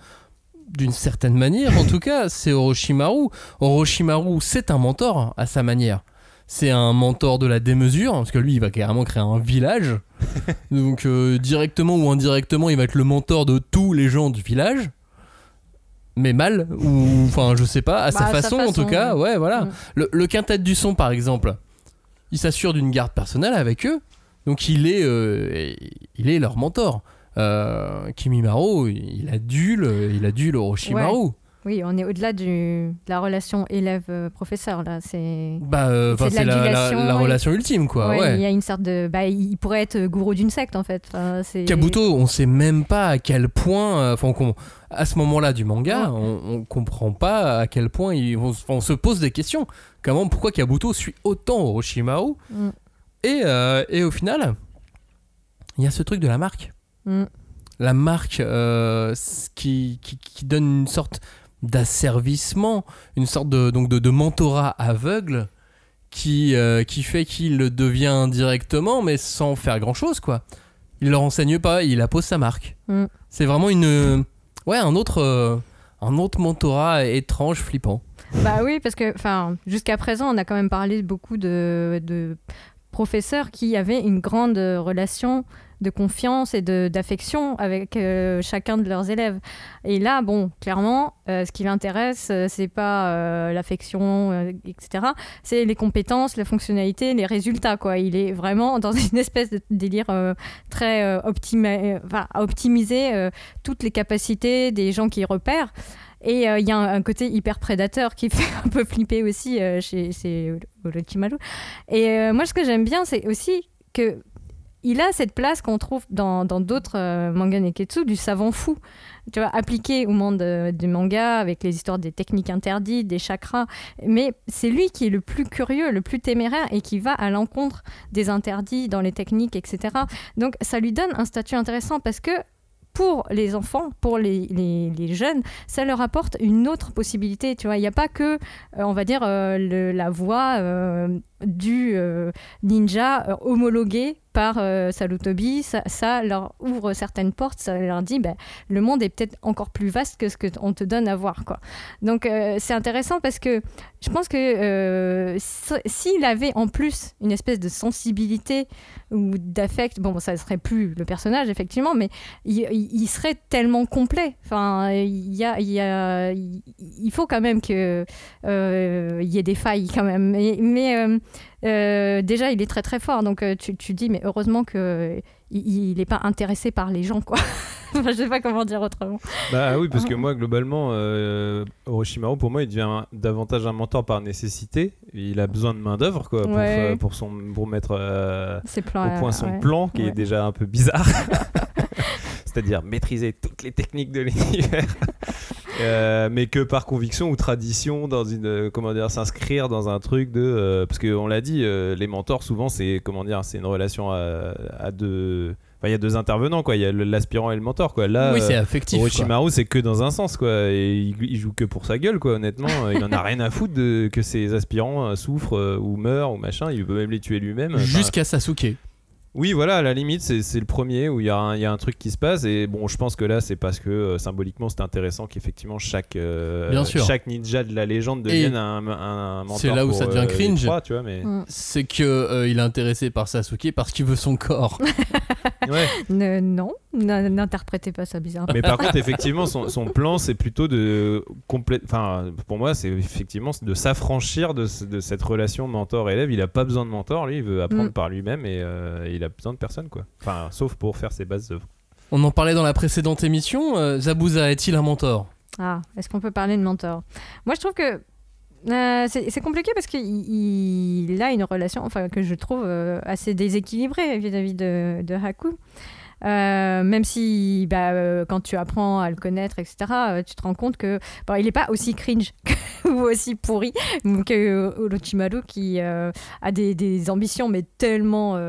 d'une certaine manière en tout cas, c'est Orochimaru. Orochimaru, c'est un mentor à sa manière. C'est un mentor de la démesure, parce que lui il va carrément créer un village. Donc euh, directement ou indirectement, il va être le mentor de tous les gens du village. Mais mal, ou enfin je sais pas, à sa, Bah, sa façon, en tout cas, ouais voilà. Le, le quintet du son, par exemple, il s'assure d'une garde personnelle avec eux, donc il est, euh, il est leur mentor. Euh, Kimimaro, il adule, il adule Orochimaru. Oui, on est au-delà de la relation élève-professeur là. C'est Bah, euh, de la, relation ultime, quoi. Ouais, Ouais. Il y a une sorte de. Bah, il pourrait être gourou d'une secte en fait. Enfin, Kabuto, on sait même pas à quel point, euh, enfin, à ce moment-là du manga, Ouais. on, on comprend pas à quel point il- on, on se pose des questions. Comment, pourquoi Kabuto suit autant Orochimaru Mm. et, euh, et au final, il y a ce truc de la marque. Mm. La marque euh, qui, qui donne une sorte d'asservissement, une sorte de, donc de, de mentorat aveugle qui, euh, qui fait qu'il le devient indirectement, mais sans faire grand-chose, quoi. Il leur enseigne pas, il appose sa marque. Mm. C'est vraiment une... Ouais, un autre, euh, un autre mentorat étrange, flippant. Bah oui, parce que jusqu'à présent, on a quand même parlé beaucoup de, de professeurs qui avaient une grande relation de confiance et d'affection avec euh, chacun de leurs élèves. Et là, bon, clairement, euh, ce qui l'intéresse, euh, c'est pas l'affection, etc. C'est les compétences, la fonctionnalité, les résultats, quoi. Il est vraiment dans une espèce de délire très euh, enfin, à optimiser toutes les capacités des gens qui repèrent. Et il y a un, côté hyper prédateur qui fait un peu flipper aussi chez, chez. Et moi, ce que j'aime bien, c'est aussi que il a cette place qu'on trouve dans d'autres euh, mangas neketsu du savant fou, tu vois, appliqué au monde euh, du manga avec les histoires des techniques interdites, des chakras. Mais c'est lui qui est le plus curieux, le plus téméraire et qui va à l'encontre des interdits dans les techniques, etc. Donc ça lui donne un statut intéressant parce que pour les enfants, pour les, jeunes, ça leur apporte une autre possibilité. Tu vois, il n'y a pas que, euh, on va dire, euh, la voix euh, du euh, ninja euh, homologué par euh, Sarutobi. Ça, leur ouvre certaines portes. Ça leur dit, ben, le monde est peut-être encore plus vaste que ce qu'on te donne à voir. Quoi. Donc c'est intéressant parce que je pense que s'il avait en plus une espèce de sensibilité ou d'affect, bon, ça serait plus le personnage effectivement, mais il, serait tellement complet. Enfin, il y a, il y a- il faut quand même que euh, il y ait des failles quand même. Mais, euh, euh, déjà, il est très très fort. Donc euh, tu, tu dis, mais heureusement que il n'est pas intéressé par les gens, quoi. Enfin, je sais pas comment dire autrement. Bah oui, parce que moi, globalement, euh, Orochimaru, pour moi, il devient un- davantage un mentor par nécessité. Il a besoin de main-d'œuvre, quoi, pour, Ouais. fa- pour, son, pour mettre euh, plans, au point euh, son ouais. plan, qui Ouais. est déjà un peu bizarre. C'est-à-dire maîtriser toutes les techniques de l'univers. Euh, mais que par conviction ou tradition, dans une, euh, comment dire, s'inscrire dans un truc de, euh, parce qu'on l'a dit, euh, les mentors souvent c'est, comment dire, c'est une relation à, à deux, enfin il y a deux intervenants quoi, il y a l'aspirant et le mentor quoi. Là, oui, c'est affectif. quoi. Orochimaru, c'est que dans un sens, quoi. Et il, il joue que pour sa gueule, quoi. Honnêtement, il en a rien à foutre de, que ses aspirants souffrent ou meurent ou machin. Il peut même les tuer lui-même. Jusqu'à Sasuke. Oui, voilà, à la limite, c'est c'est le premier où il y, a un- il y a un truc qui se passe. Et bon, je pense que là, c'est parce que euh, symboliquement, c'est intéressant qu'effectivement, chaque, euh, chaque ninja de la légende devienne un, un mentor. c'est là où pour, ça devient euh, cringe. trois, tu vois, mais... Mm. C'est que euh, il est intéressé par Sasuke parce qu'il veut son corps. Ouais. Ne- non, n'interprétez pas ça bizarre. Mais par contre, effectivement, son, son plan, c'est plutôt de complète. Enfin, pour moi, c'est effectivement de s'affranchir de, de cette relation mentor-élève. Il a pas besoin de mentor, lui, il veut apprendre Mm. par lui-même et euh, il a besoin de personne, quoi. Enfin, sauf pour faire ses bases œuvres. On en parlait dans la précédente émission. euh, Zabuza est-il un mentor? Ah, est-ce qu'on peut parler de mentor? Moi, je trouve que euh, c'est c'est compliqué parce qu'il il- il a une relation, enfin, que je trouve euh, assez déséquilibrée vis-à-vis de, de Haku. Euh, même si, bah, euh, quand tu apprends à le connaître, etc., euh, tu te rends compte que bon, il n'est pas aussi cringe ou aussi pourri que Orochimaru qui a des, ambitions mais tellement,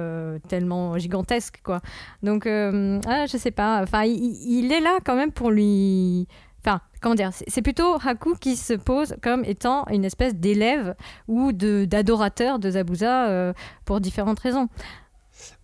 tellement gigantesques, quoi. Donc, ah, je sais pas. Enfin, il, est là quand même pour lui. Enfin, comment dire C'est plutôt Haku qui se pose comme étant une espèce d'élève ou de d'adorateur de Zabuza euh, pour différentes raisons.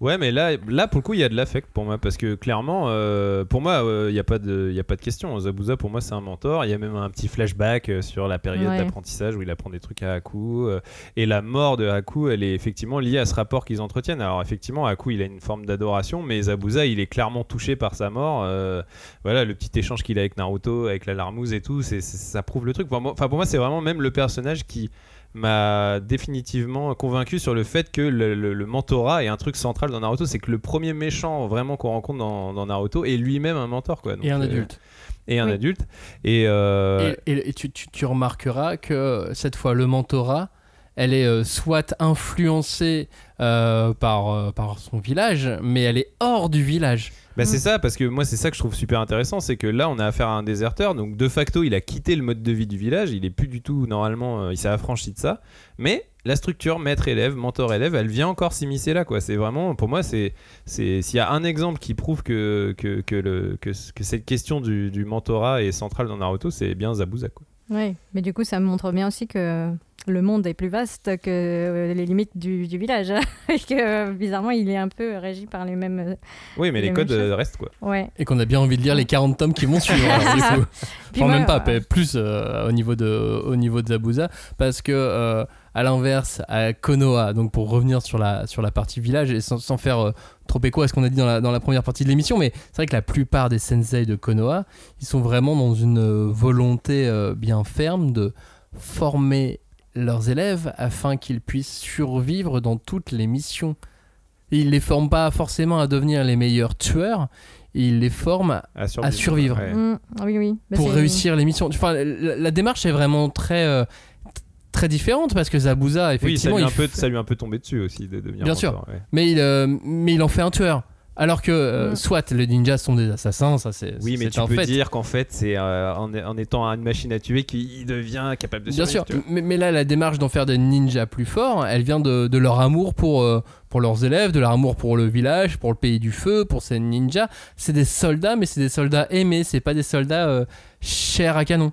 Ouais, mais là, là pour le coup, il y a de l'affect pour moi parce que clairement, euh, pour moi, euh, il n'y a, pas de- il a pas de question. Zabuza, pour moi, c'est un mentor. Il y a même un petit flashback euh, sur la période Ouais. d'apprentissage où il apprend des trucs à Haku. euh, et la mort de Haku, elle est effectivement liée à ce rapport qu'ils entretiennent. Alors, effectivement, Haku, il a une forme d'adoration, mais Zabuza, il est clairement touché par sa mort. euh, voilà, le petit échange qu'il a avec Naruto, avec la larmouze et tout, c'est, ça prouve le truc. Enfin, pour moi, c'est vraiment même le personnage qui m'a définitivement convaincu sur le fait que le, le- le mentorat est un truc central dans Naruto. C'est que le premier méchant vraiment qu'on rencontre dans, dans Naruto est lui-même un mentor. Quoi. Donc, Et un euh, adulte. et un Oui. adulte. Et, euh, Et, et- et tu, tu- tu remarqueras que cette fois, le mentorat, elle est euh, soit influencée euh, par, euh, par son village, mais elle est hors du village. Bah, c'est Mm. ça, parce que moi, c'est ça que je trouve super intéressant. C'est que là, on a affaire à un déserteur. Donc, de facto, il a quitté le mode de vie du village. Il est plus du tout, normalement, euh, il s'est affranchi de ça. Mais la structure maître-élève, mentor-élève, elle vient encore s'immiscer là. quoi. C'est vraiment, pour moi, c'est c'est- s'il y a un exemple qui prouve que, que, que, le, que, que cette question du, du mentorat est centrale dans Naruto, c'est bien Zabuza. Quoi. Oui, mais du coup, ça montre bien aussi que le monde est plus vaste que euh, les limites du, du village. Et que bizarrement, il est un peu régi par les mêmes. Oui, mais Les codes euh, choses. restent. quoi. Ouais. Et qu'on a bien envie de lire les 40 tomes qui vont suivre. alors, du coup. Puis Enfin, moi, même pas, euh, plus euh, au, niveau de, au niveau de Zabuza, parce que euh, à l'inverse, à Konoha, donc pour revenir sur la, sur la partie village, et sans, sans faire euh, trop écho à ce qu'on a dit dans la, dans la première partie de l'émission, mais c'est vrai que la plupart des sensei de Konoha, ils sont vraiment dans une euh, volonté euh, bien ferme de former leurs élèves afin qu'ils puissent survivre dans toutes les missions. Et ils les forment pas forcément à devenir les meilleurs tueurs, ils les forment À survivre. survivre. Ouais. mm, oui, oui. Bah, pour réussir l'émission. Enfin, la, la démarche est vraiment très euh, très différente parce que Zabuza Oui, ça effectivement, lui, a il un peu, fait- ça lui a un peu tombé dessus aussi de devenir Bien mentor, sûr. ouais. mais il euh, mais il en fait un tueur. Alors que euh, soit les ninjas sont des assassins, ça c'est Oui, mais tu un peux fait. dire qu'en fait, c'est euh, en, en étant une machine à tuer qu'il devient capable de Bien sûr, mais, mais là la démarche d'en faire des ninjas plus forts, elle vient de, de leur amour pour, euh, pour leurs élèves, de leur amour pour le village, pour le pays du feu, pour ces ninjas. C'est des soldats, mais c'est des soldats aimés, c'est pas des soldats euh, chers à canon.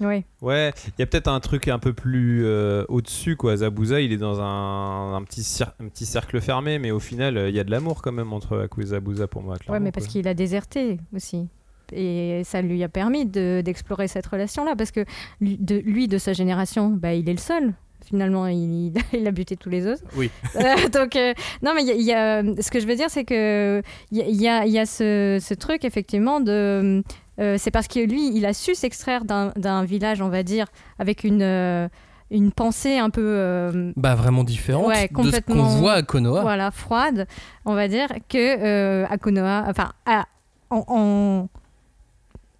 Oui. Ouais, il y a peut-être un truc un peu plus euh, au-dessus, quoi. Zabuza, il est dans un, un petit, cer- un petit cercle fermé, mais au final, euh, il y a de l'amour quand même entre Haku et Zabuza pour moi. Ouais, mais parce quoi. qu'il a déserté aussi. Et ça lui a permis de- d'explorer cette relation-là, parce que lui de, lui, de sa génération, bah, il est le seul. Finalement, il, il a buté tous les autres. Oui. Euh, donc, euh, non, mais il y a- il y a, ce que je veux dire, c'est que il y a, il y a- il y a ce, ce truc, effectivement, de. euh, c'est parce que lui, il a su s'extraire d'un village, on va dire, avec une, une pensée un peu. euh, Bah vraiment différente Ouais, de ce qu'on voit à Konoha. voilà, froide, on va dire, que euh, à Konoha, enfin, à- en,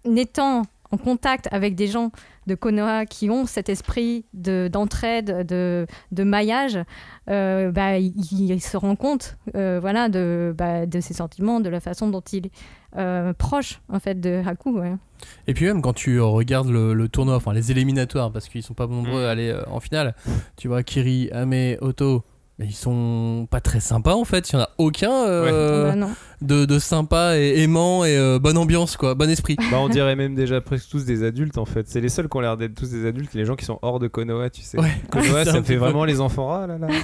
en étant en contact avec des gens de Konoha qui ont cet esprit de- d'entraide, de, de maillage, euh, bah, il, il se rend compte euh, voilà, de, bah, de ses sentiments, de la façon dont il est euh, proche en fait, de Haku. ouais. Et puis même quand tu regardes le, le tournoi, enfin les éliminatoires, parce qu'ils sont pas nombreux Mm. à aller euh, en finale, tu vois Kiri, Ame, Otto, ils sont pas très sympas en fait, il y en a aucun. euh, Bah, non. De, de sympa et aimant et euh, bonne ambiance, quoi, bon esprit. Bah, on dirait même déjà presque tous des adultes en fait. C'est les seuls qui ont l'air d'être tous des adultes, les gens qui sont hors de Konoha, tu sais. Ouais. Konoha, ça fait vraiment les enfants. Ah là là.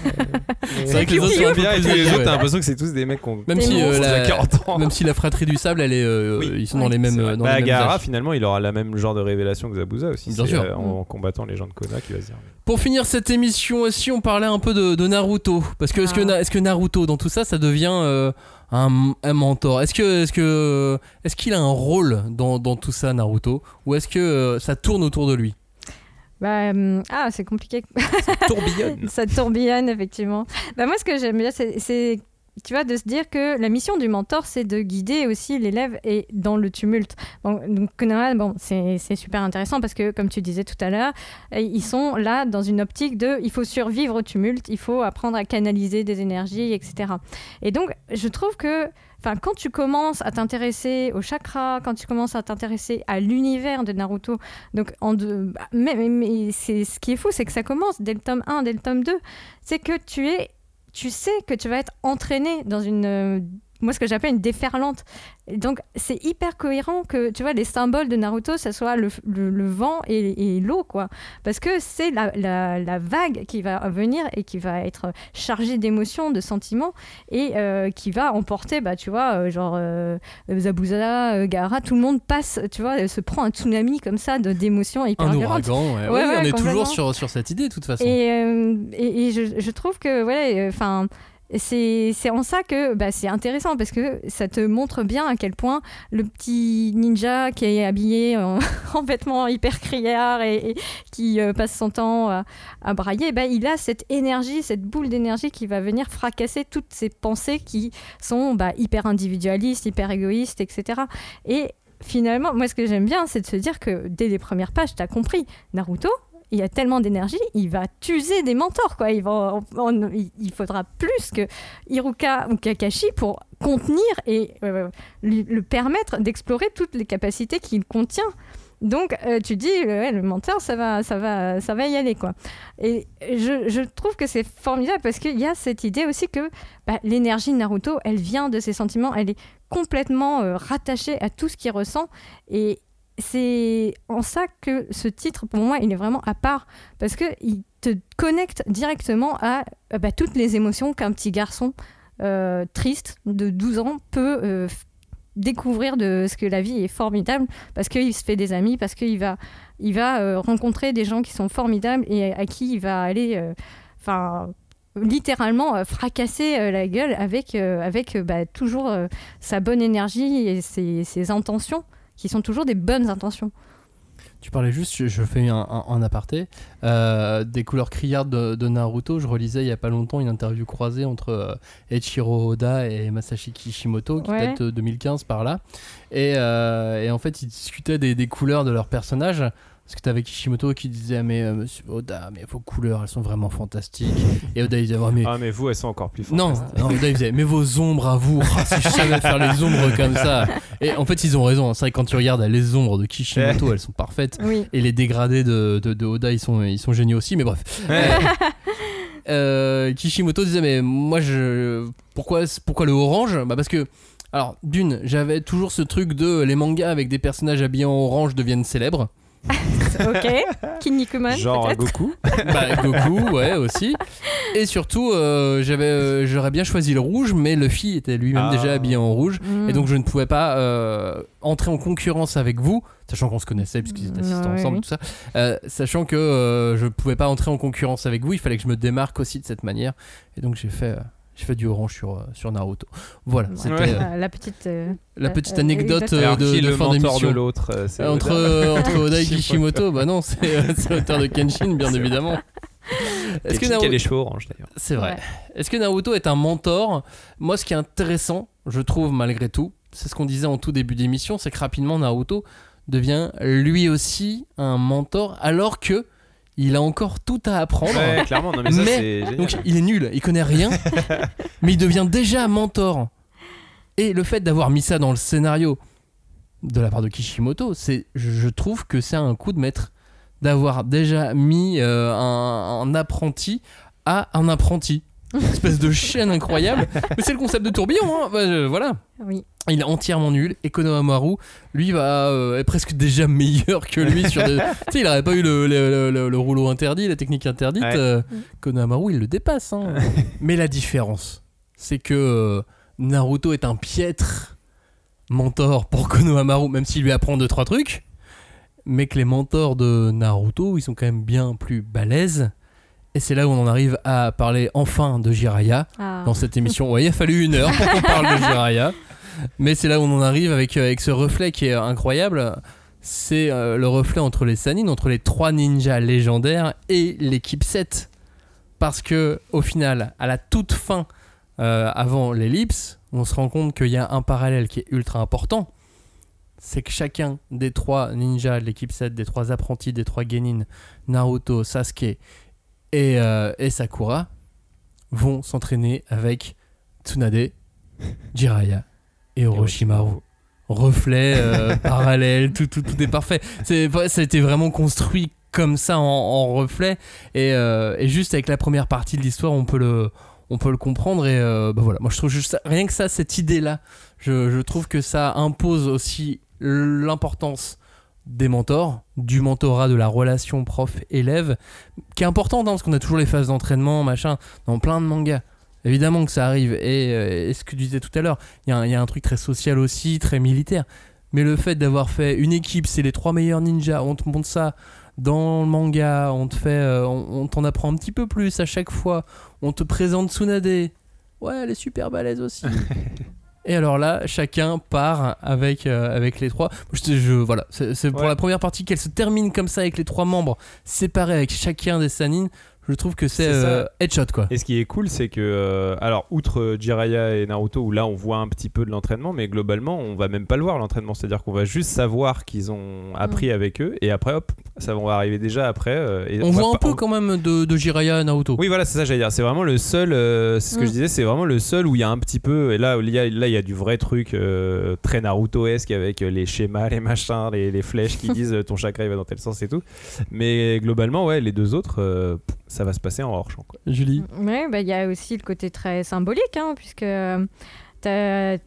C'est vrai que les autres sont bien et tous les autres, t'as l'impression que c'est tous des mecs qui ont Même si, euh, la, 40 ans. même si la fratrie du sable, elle est, euh, Oui. ils sont dans les mêmes, dans bah, les mêmes Gaara, âges. finalement, il aura la même genre de révélation que Zabuza aussi. Bien C'est, sûr. euh, en combattant les gens de Konoha qui va se dire. Pour finir cette émission aussi, on parlait un peu de, de Naruto? Parce que est-ce que, Ah. Est-ce que Naruto, dans tout ça, ça devient euh, un, un mentor Est-ce que, est-ce que, est-ce qu'il a un rôle dans, dans tout ça, Naruto? Ou est-ce que euh, ça tourne autour de lui? Bah, hum, ah, c'est compliqué. Tourbillonne. ça tourbillonne, effectivement. Bah, moi, ce que j'aime bien, c'est. Tu vois, de se dire que la mission du mentor, c'est de guider aussi l'élève et dans le tumulte. Donc, Konoha, bon, c'est super intéressant parce que, comme tu disais tout à l'heure, euh, ils sont là dans une optique de il faut survivre au tumulte, il faut apprendre à canaliser des énergies, etc. Et donc, je trouve que quand tu commences à t'intéresser au chakra, quand tu commences à t'intéresser à l'univers de Naruto, donc en bah, mais, mais- mais ce qui est fou, c'est que ça commence dès le tome 1, dès le tome 2, c'est que tu es tu sais que tu vas être entraîné dans une euh, moi ce que j'appelle une déferlante. Et donc c'est hyper cohérent que tu vois les symboles de Naruto ça soit le, le- le vent et, et l'eau quoi parce que c'est la, la- la vague qui va venir et qui va être chargée d'émotions, de sentiments et euh, qui va emporter bah tu vois euh, genre euh, Zabuza, euh, Gaara, tout le monde passe tu vois se prend un tsunami comme ça de d'émotions hyper Un ouragan, ouais. Ouais, Oui, ouais, on est toujours sur, sur cette idée, de toute façon. Et, euh, je, je trouve que ouais, enfin. C'est en ça que bah, c'est intéressant parce que ça te montre bien à quel point le petit ninja qui est habillé en, en vêtements hyper criards et, qui euh, passe son temps à, à brailler, bah, il a cette énergie, cette boule d'énergie qui va venir fracasser toutes ces pensées qui sont bah, hyper individualistes, hyper égoïstes, etc. Et finalement, moi ce que j'aime bien, c'est de se dire que dès les premières pages, tu as compris, Naruto, il a tellement d'énergie, il va t'user des mentors. Quoi. Il, va, il- faudra plus que Iruka ou Kakashi pour contenir et lui, le permettre d'explorer toutes les capacités qu'il contient. Donc euh, tu dis, le mentor, ça va, ça, va, ça va y aller. Quoi. Et je, je trouve que c'est formidable parce qu'il y a cette idée aussi que bah, l'énergie de Naruto, elle vient de ses sentiments, elle est complètement euh, rattachée à tout ce qu'il ressent. Et c'est en ça que ce titre, pour moi, il est vraiment à part. Parce qu'il te connecte directement à euh, bah, toutes les émotions qu'un petit garçon euh, triste de 12 ans peut euh, découvrir de ce que la vie est formidable. Parce qu'il se fait des amis, parce qu'il va, il va rencontrer des gens qui sont formidables et à qui il va aller, enfin, littéralement fracasser la gueule avec, avec bah, toujours sa bonne énergie et ses intentions qui sont toujours des bonnes intentions. Tu parlais juste, je, je fais un, un- un aparté, euh, des couleurs criardes de, de Naruto. Je relisais il y a pas longtemps une interview croisée entre euh, Eiichiro Oda et Masashi Kishimoto qui Ouais. date de 2015 par là. Et, euh, et en fait, ils discutaient des, des couleurs de leurs personnages. Parce que t'avais Kishimoto qui disait mais euh, monsieur Oda mais vos couleurs elles sont vraiment fantastiques. Et Oda il disait Ouais, mais Ah, mais vous, elles sont encore plus non, fantastiques. non, Oda il disait mais vos ombres à vous ah, si je savais faire les ombres comme ça. Et en fait ils ont raison hein. c'est vrai que quand tu regardes les ombres de Kishimoto elles sont parfaites. Oui. et les dégradés de, de, de Oda ils sont, ils sont géniaux aussi mais bref. Euh, Kishimoto disait mais moi je pourquoi pourquoi le orange? Bah parce que alors d'une j'avais toujours ce truc de les mangas avec des personnages habillés en orange deviennent célèbres ok. Kinnikuman, Genre peut-être. Goku. bah Goku ouais aussi et surtout euh, j'avais euh, j'aurais bien choisi le rouge mais Luffy était lui-même Ah. déjà habillé en rouge Mm. et donc je ne pouvais pas euh, entrer en concurrence avec vous sachant qu'on se connaissait puisqu'ils étaient assistants Ouais, ensemble oui. tout ça euh, sachant que euh, je pouvais pas entrer en concurrence avec vous il fallait que je me démarque aussi de cette manière et donc j'ai fait j'ai fait du orange sur, euh, sur Naruto voilà c'était Ouais. euh, la petite. euh, la petite euh, anecdote euh, de, qui est de le fin d'émission de l'autre c'est entre, Oda. euh, entre Oda et Kishimoto. Bah non, c'est euh, l'auteur de Kenshin, bien évidemment. Est-ce que a Naruto... les cheveux orange d'ailleurs C'est vrai. Ouais. Est-ce que Naruto est un mentor? Moi, ce qui est intéressant, je trouve, malgré tout, c'est ce qu'on disait en tout début d'émission, c'est que rapidement, Naruto devient lui aussi un mentor, alors que il a encore tout à apprendre. Ouais, clairement, non mais ça Mais- c'est génial. Donc il est nul, il connaît rien, mais il devient déjà mentor. Et le fait d'avoir mis ça dans le scénario de la part de Kishimoto, c'est, je je trouve que c'est un coup de maître d'avoir déjà mis euh, un, un apprenti à un apprenti. Espèce de chaîne incroyable. Mais c'est le concept de tourbillon, hein. Bah, euh, voilà. Oui. Il est entièrement nul. Et Konohamaru, lui, va euh, est presque déjà meilleur que lui sur des... tu sais, il aurait pas eu le, le- le- le rouleau interdit, la technique interdite. Ouais. euh, Konohamaru, il le dépasse. hein. Mais la différence, c'est que euh, Naruto est un piètre mentor pour Konohamaru, même s'il lui apprend deux trois trucs. Mais que les mentors de Naruto, ils sont quand même bien plus balèzes. Et c'est là où on en arrive à parler enfin de Jiraiya Ah. dans cette émission. Ouais, il a fallu une heure pour qu'on parle de Jiraiya. Mais c'est là où on en arrive avec, euh, avec ce reflet qui est incroyable. C'est euh, le reflet entre les Sannin, entre les trois ninjas légendaires et l'équipe 7. Parce que, au final, à la toute fin, euh, avant l'ellipse, on se rend compte qu'il y a un parallèle qui est ultra important. C'est que chacun des trois ninjas de l'équipe 7, des trois apprentis, des trois genin, Naruto, Sasuke et, euh, et Sakura, vont s'entraîner avec Tsunade, Jiraiya et Orochimaru. Reflet, euh, parallèle, tout, tout, tout est parfait. C'est, ça a été vraiment construit comme ça en, en reflet. Et, euh, et juste avec la première partie de l'histoire, on peut le, on peut le comprendre. Et bah voilà, moi je trouve juste ça- rien que ça, cette idée-là, je, je trouve que ça impose aussi l'importance des mentors, du mentorat, de la relation prof-élève, qui est importante hein, parce qu'on a toujours les phases d'entraînement, machin, dans plein de mangas. Évidemment que ça arrive. Et, euh, ce que tu disais tout à l'heure, il y, a un- il y a un truc très social aussi, très militaire. Mais le fait d'avoir fait une équipe, c'est les trois meilleurs ninjas, on te montre ça dans le manga, on te fait, euh, on, on t'en apprend un petit peu plus à chaque fois, on te présente Tsunade, ouais, elle est super balèze aussi. Et alors là, chacun part avec, euh, avec les trois. Je, je- voilà, c'est c'est pour Ouais. la première partie qu'elle se termine comme ça avec les trois membres séparés avec chacun des Sannin. Je trouve que c'est euh, headshot quoi. Et ce qui est cool, c'est que, euh, alors, outre euh, Jiraiya et Naruto, où là on voit un petit peu de l'entraînement, mais globalement, on va même pas le voir l'entraînement. C'est-à-dire qu'on va juste savoir qu'ils ont appris avec eux, et après, hop, ça va arriver déjà après. euh, et On voit un peu on- quand même de, de Jiraiya et Naruto. Oui, voilà, c'est ça, j'allais dire. C'est vraiment le seul, euh, c'est ce que Mm. je disais, c'est vraiment le seul où il y a un petit peu, et là, il y a, là, il y a du vrai truc euh, très Naruto-esque avec les schémas, les machins, les, les flèches qui disent ton chakra il va dans tel sens et tout. Mais globalement, ouais, les deux autres, euh, ça va se passer en hors champ. Quoi. Julie. Oui, bah, il y a aussi le côté très symbolique, hein, puisque euh, t'as-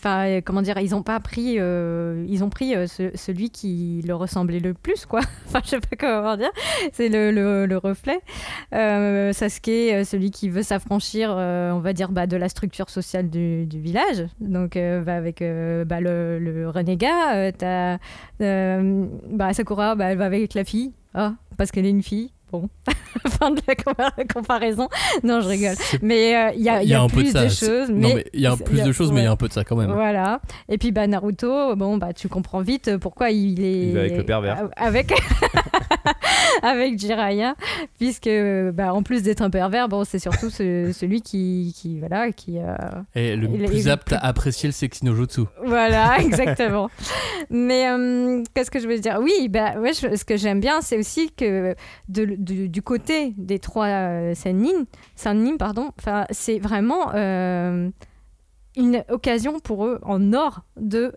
Enfin, comment dire, ils ont pas pris, euh, ils ont pris euh, ce- celui qui leur ressemblait le plus, quoi. enfin, je sais pas comment dire. C'est le, le, le reflet. Euh, Sasuke, celui qui veut s'affranchir, euh, on va dire, bah, de la structure sociale du, du village. Donc, euh, va avec euh, bah, le, le renégat. Euh, t'as, euh, bah, Sakura, bah, elle va avec la fille. Ah, parce qu'elle est une fille. Bon, fin de la compar- comparaison. Non, je rigole. Mais euh, il y a, il y a un peu plus de ça. de c'est- choses. non, mais il y a plus de choses, mais il y a un peu de ça quand même. Voilà. Et puis bah Naruto, bon bah tu comprends vite pourquoi il est Il va avec le pervers. avec avec Jiraiya puisque bah en plus d'être un pervers, bon c'est surtout ce- celui qui qui voilà qui euh, Et le Il plus il apte plus- à apprécier le sexy no jutsu. voilà, exactement. Mais euh, qu'est-ce que je veux dire? Oui, bah, ouais, je- ce que j'aime bien, c'est aussi que de- du- côté des trois euh, Sennin, Sennin, pardon, c'est vraiment euh, une occasion pour eux en or de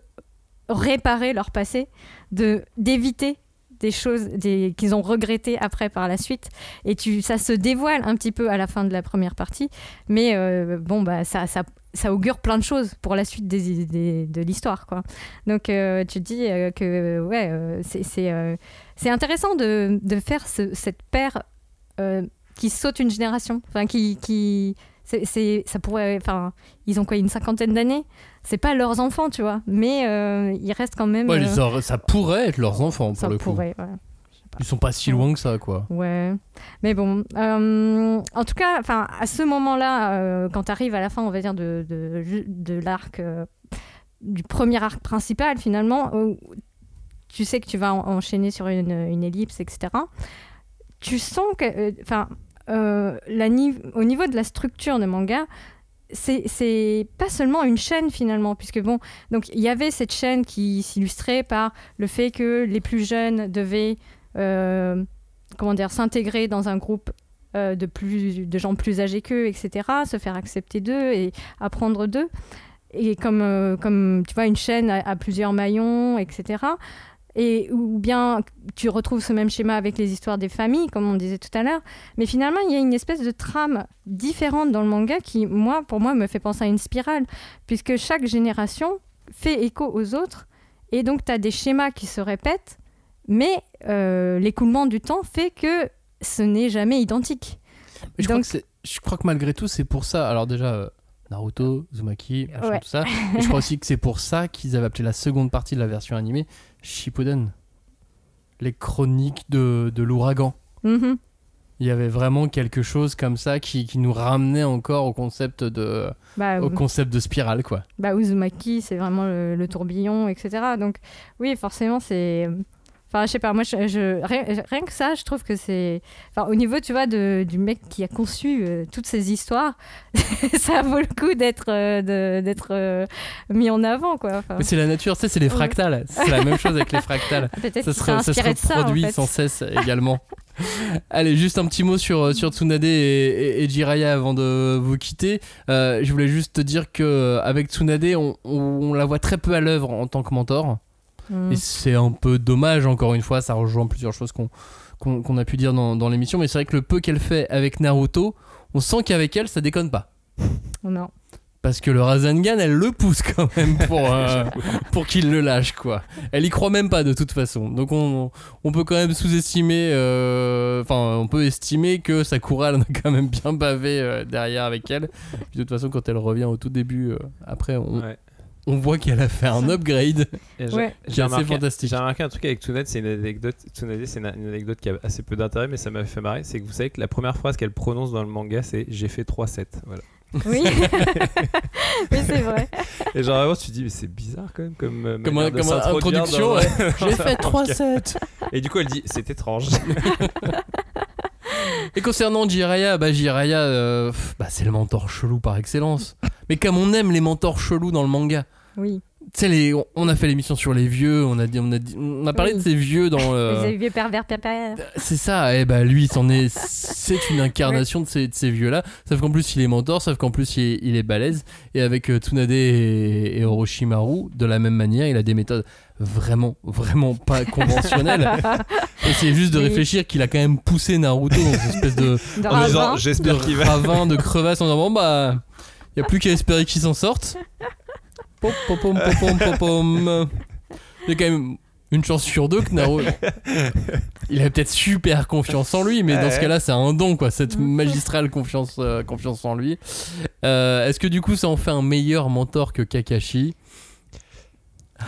réparer leur passé, de d'éviter des choses des, qu'ils ont regrettées après par la suite. Et tu, ça se dévoile un petit peu à la fin de la première partie, mais euh, bon, bah, ça, ça, ça augure plein de choses pour la suite des, des- de l'histoire. quoi. Donc tu dis que ouais, c'est, c'est, intéressant de, de faire ce- cette paire euh, qui saute une génération, enfin qui... qui c'est, ça pourrait, enfin, ils ont quoi, une cinquantaine d'années? C'est pas leurs enfants, tu vois, mais euh, ils restent quand même. Ouais, euh, ça pourrait être leurs enfants pour ça le coup. pourrait, ouais. Ils sont pas si loin que ça, quoi. Ouais, mais bon, euh, en tout cas, enfin, à ce moment-là, euh, quand tu arrives à la fin, on va dire de, de, de l'arc, euh, du premier arc principal, finalement, tu sais que tu vas en- enchaîner sur une, ellipse, etc. Tu sens que, euh, enfin, euh, au niveau de la structure de manga, c'est pas seulement une chaîne finalement, puisque bon, donc il y avait cette chaîne qui s'illustrait par le fait que les plus jeunes devaient euh, comment dire, s'intégrer dans un groupe de, plus, de gens plus âgés qu'eux, etc., se faire accepter d'eux et apprendre d'eux. Et comme, comme tu vois, une chaîne à plusieurs maillons, etc. et ou bien tu retrouves ce même schéma avec les histoires des familles, comme on disait tout à l'heure. Mais finalement, il y a une espèce de trame différente dans le manga qui, moi, pour moi, me fait penser à une spirale, puisque chaque génération fait écho aux autres, et donc tu as des schémas qui se répètent, mais euh, l'écoulement du temps fait que ce n'est jamais identique. Mais je, crois que c'est- je crois que malgré tout, c'est pour ça. Alors, déjà, euh, Naruto, Uzumaki, machin, Ouais. tout ça. Et je crois aussi que c'est pour ça qu'ils avaient appelé la seconde partie de la version animée Shippuden. Les chroniques de, de l'ouragan. Mhm. Il y avait vraiment quelque chose comme ça qui, qui nous ramenait encore au concept de, Bah, au concept de spirale, quoi. bah, Uzumaki, c'est vraiment le, le tourbillon, etc. Donc, oui, forcément, c'est. Enfin, je sais pas, moi, je, je- rien, rien que ça, je trouve que c'est. Enfin, au niveau, tu vois, de, du mec qui a conçu euh, toutes ces histoires, ça vaut le coup d'être euh, d'être euh, mis en avant, quoi. Enfin, c'est la nature, tu sais, c'est les fractales. C'est la même chose avec les fractales. Peut-être ça qu'il se, s'est re- ça se ça, en reproduit fait. sans cesse également. Allez, juste un petit mot sur, sur Tsunade et, et- et Jiraiya avant de vous quitter. Je voulais juste te dire que euh, avec Tsunade, on, on- on la voit très peu à l'œuvre en tant que mentor. Mm. Et c'est un peu dommage, encore une fois, ça rejoint plusieurs choses qu'on qu'on qu'on a pu dire dans, dans l'émission. Mais c'est vrai que le peu qu'elle fait avec Naruto, on sent qu'avec elle, ça déconne pas. Non. Parce que le Rasengan, elle le pousse quand même pour, euh, pour qu'il le lâche, quoi. Elle y croit même pas de toute façon. Donc on, on peut quand même sous-estimer, euh, enfin, on peut estimer que Sakura, elle en a quand même bien bavé euh, derrière avec elle. Puis de toute façon, quand elle revient au tout début, euh, après, on, Ouais. On voit qu'elle a fait un upgrade. Ouais. j'ai remarqué- fantastique. J'ai remarqué un truc avec Tsunade, c'est une anecdote. Tsunade, c'est une, une anecdote qui a assez peu d'intérêt, mais ça m'a fait marrer. C'est que vous savez que la première phrase qu'elle prononce dans le manga, c'est j'ai fait 3-7. Voilà. Oui. oui, c'est vrai. Et genre avant, tu te dis, mais c'est bizarre quand même comme, euh, Comme, un- comme introduction, dans- j'ai fait 3-7. Et du coup, elle dit, c'est étrange. Et concernant Jiraiya, bah Jiraiya, euh, bah, c'est le mentor chelou par excellence. Mais comme on aime les mentors chelous dans le manga. Oui. Tu sais, on- a fait l'émission sur les vieux, on a, dit, on a, dit- on a parlé Oui. de ces vieux dans. euh, Les vieux pervers pervers. c'est ça, et bah lui, c'en est, c'est une incarnation de ces, de ces vieux-là. Sauf qu'en plus, il est mentor, sauf qu'en plus, il est, il est balèze. Et avec euh, Tsunade et, et Orochimaru, de la même manière, il a des méthodes vraiment, vraiment pas conventionnelles. et c'est juste de Oui. réfléchir qu'il a quand même poussé Naruto dans une espèce de, De en disant, j'espère qu'il va. ravin, de crevasse en disant bon bah, y a plus qu'à espérer qu'il s'en sorte. Pom, pom, pom, pom, pom, pom, pom. Il y a quand même une chance sur deux que Naruto. Il avait peut-être super confiance en lui, mais dans ce cas-là, c'est un don, quoi, cette Mm. magistrale confiance, euh, confiance en lui. Euh, Est-ce que du coup, ça en fait un meilleur mentor que Kakashi?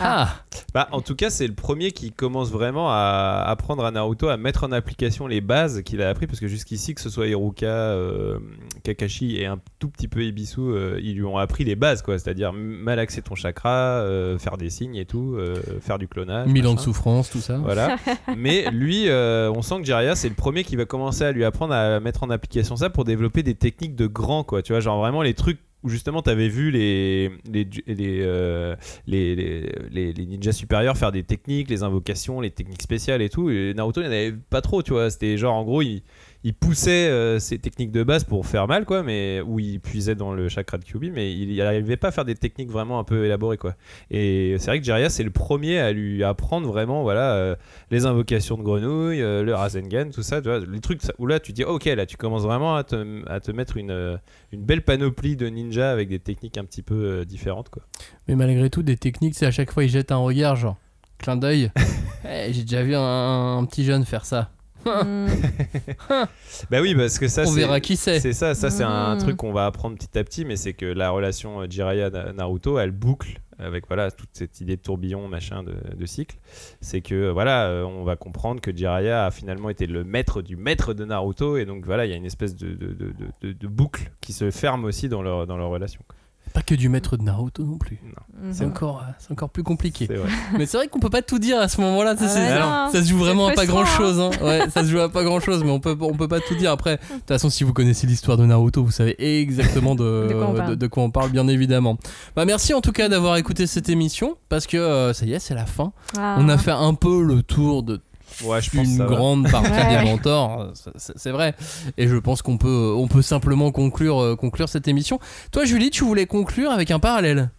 Ah, Bah, en tout cas, c'est le premier qui commence vraiment à apprendre à Naruto à mettre en application les bases qu'il a appris parce que jusqu'ici, que ce soit Iruka, euh, Kakashi et un tout petit peu Ibisu, euh, ils lui ont appris les bases, quoi. C'est-à-dire malaxer ton chakra, euh, faire des signes et tout, euh, faire du clonage. mille ans de souffrance, tout ça. Voilà. Mais lui, euh, on sent que Jiraiya, c'est le premier qui va commencer à lui apprendre à mettre en application ça pour développer des techniques de grand, quoi. Tu vois, genre vraiment les trucs où justement tu avais vu euh, les, ninjas supérieurs faire des techniques, les invocations, les techniques spéciales et tout. Naruto, il n'y en avait pas trop, tu vois. C'était genre en gros, il, il poussait euh, ses techniques de base pour faire mal, quoi, mais où il puisait dans le chakra de Kyuubi, mais il n'arrivait pas à faire des techniques vraiment un peu élaborées, quoi. Et c'est vrai que Jiraiya, c'est le premier à lui apprendre vraiment, voilà, euh, les invocations de grenouille, euh, le Rasengan, tout ça, tu vois, les trucs où là tu dis, ok, là tu commences vraiment à te, à te mettre une, une belle panoplie de ninja avec des techniques un petit peu différentes, quoi. Mais malgré tout, des techniques, c'est à chaque fois, il jette un regard, genre, clin d'œil. Eh, J'ai déjà vu un, un petit jeune faire ça. Bah oui, parce que ça, On c'est- verra qui c'est. C'est ça, ça c'est un Mm. truc qu'on va apprendre petit à petit, mais c'est que la relation euh, Jiraiya-Naruto, elle boucle avec voilà toute cette idée de tourbillon, machin, de, de cycle. C'est que euh, voilà, euh, on va comprendre que Jiraiya a finalement été le maître du maître de Naruto, et donc voilà, il y a une espèce de, de, de- de- de boucle qui se ferme aussi dans leur, dans leur relation. quoi. Pas que du maître de Naruto non plus. Mhm. C'est encore, euh, c'est encore plus compliqué. C'est vrai. Mais c'est vrai qu'on peut pas tout dire à ce moment-là. ça, Ah c'est-. Ça se joue vraiment à pas grand frustrant, chose. Hein. Ouais, ça se joue à pas grand chose, mais on peut, on peut pas tout dire. Après, de toute façon, si vous connaissez l'histoire de Naruto, vous savez exactement de, De quoi on parle. de- de quoi on parle, bien évidemment. Bah, merci en tout cas d'avoir écouté cette émission, parce que euh, ça y est, c'est la fin. Ah. On a fait un peu le tour de Ouais, je pense une ça grande partie Ouais. des mentors, euh, c'est vrai. Et je pense qu'on peut, on peut simplement conclure, euh, conclure cette émission. Toi, Julie, tu voulais conclure avec un parallèle?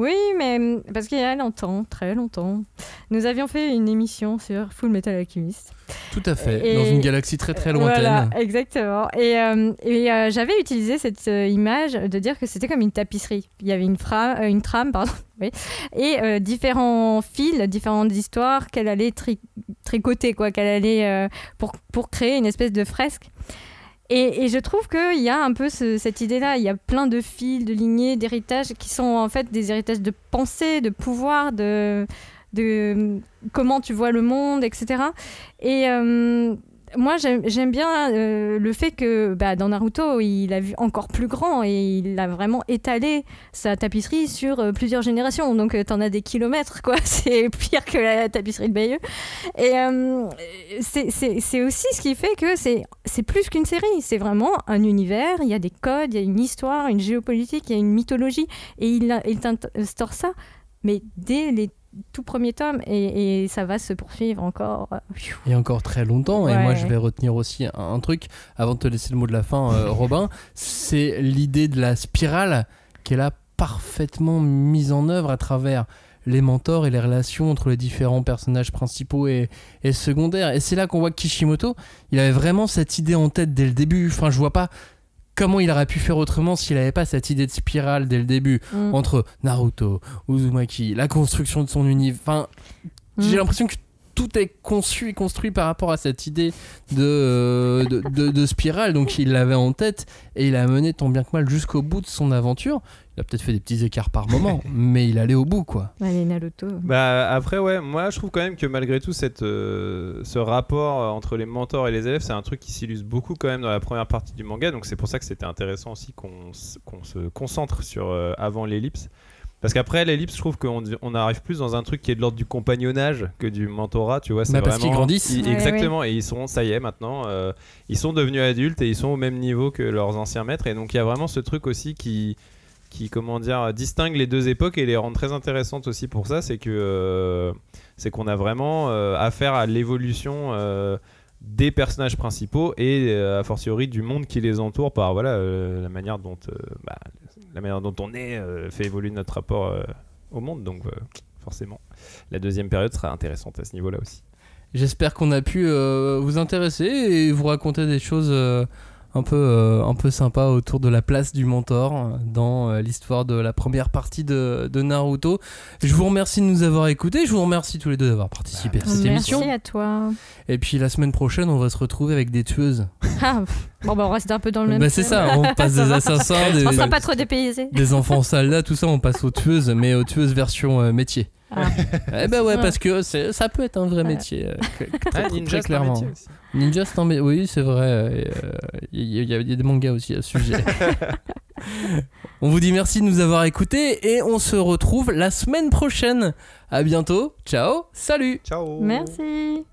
Oui, mais mm, parce qu'il y a longtemps, très longtemps, nous avions fait une émission sur Full Metal Alchemist. Tout à fait, Et- dans une galaxie très très lointaine. Voilà, exactement. Et, euh, et euh, j'avais utilisé cette euh, image de dire que c'était comme une tapisserie. Il y avait une, fra- une trame, pardon, oui, et euh, différents fils, différentes histoires qu'elle allait tri- tricoter, quoi, qu'elle allait pour, pour créer une espèce de fresque. Et, je trouve qu'il y a un peu ce- cette idée-là. Il y a plein de fils, de lignées, d'héritages qui sont en fait des héritages de pensée, de pouvoir, de, comment tu vois le monde, etc. Et moi, j'aime bien euh, le fait que bah, dans Naruto, il a vu encore plus grand et il a vraiment étalé sa tapisserie sur euh, plusieurs générations. Donc, tu t'en as des kilomètres, quoi. C'est pire que la tapisserie de Bayeux. Et euh, c'est- aussi ce qui fait que c'est plus qu'une série. C'est vraiment un univers. Il y a des codes, il y a une histoire, une géopolitique, il y a une mythologie. Et il, il ça, mais dès les tout premiers tomes. Et, et ça va se poursuivre encore. euh, Et encore très longtemps. Et moi, je vais retenir aussi un, un truc, avant de te laisser le mot de la fin, euh, Robin, c'est l'idée de la spirale qu'elle a parfaitement mise en œuvre à travers les mentors et les relations entre les différents personnages principaux et, et secondaires. Et c'est là qu'on voit que Kishimoto, il avait vraiment cette idée en tête dès le début. Enfin, je vois pas comment il aurait pu faire autrement s'il n'avait pas cette idée de spirale dès le début Mm. entre Naruto, Uzumaki, la construction de son univers. Enfin, j'ai Mm. l'impression que tout est conçu et construit par rapport à cette idée de, euh, de, de- de spirale. Donc il l'avait en tête et il a mené tant bien que mal jusqu'au bout de son aventure. Il a peut-être fait des petits écarts par moment, mais il allait au bout quoi. Allez, Naruto. Bah après ouais, moi je trouve quand même que malgré tout cette, euh, ce rapport euh, entre les mentors et les élèves, c'est un truc qui s'illustre beaucoup quand même dans la première partie du manga, donc c'est pour ça que c'était intéressant aussi qu'on qu'on se concentre sur euh, avant l'ellipse. Parce qu'après l'ellipse, je trouve qu'on on arrive plus dans un truc qui est de l'ordre du compagnonnage que du mentorat, tu vois. c'est Bah, parce qu'ils grandissent. ils- Ouais, exactement, et ils sont, ça y est maintenant, euh, ils sont devenus adultes et ils sont au même niveau que leurs anciens maîtres, et donc il y a vraiment ce truc aussi qui qui comment dire distingue les deux époques et les rend très intéressantes aussi pour ça c'est que euh, c'est qu'on a vraiment euh, affaire à l'évolution euh, des personnages principaux et euh, a fortiori du monde qui les entoure par voilà euh, la manière dont euh, bah, la manière dont on est euh, fait évoluer notre rapport euh, au monde. Donc euh, forcément la deuxième période sera intéressante à ce niveau là aussi. J'espère qu'on a pu vous intéresser et vous raconter des choses un peu euh, un peu sympas autour de la place du mentor euh, dans euh, l'histoire de la première partie de, de Naruto. Je vous remercie de nous avoir écoutés. Je vous remercie tous les deux d'avoir participé à cette Merci émission. à toi. Et puis la semaine prochaine, on va se retrouver avec des tueuses. Ah, bon, bah, on reste un peu dans le même. Bah, c'est ça, on passe des assassins, des, On sera pas trop dépaysés. des enfants soldats, tout ça, on passe aux tueuses, mais aux tueuses version métier. Ah. Eh ben ouais, parce que ça peut être un vrai Ouais. métier. euh, Ah, très, ninja, très clairement. métier. Ninja, c'est un mé- Oui, c'est vrai. euh, Il y, a- il y a- il y a des mangas aussi à ce sujet. on vous dit merci de nous avoir écoutés et on se retrouve la semaine prochaine. À bientôt. Ciao. Salut. ciao Merci.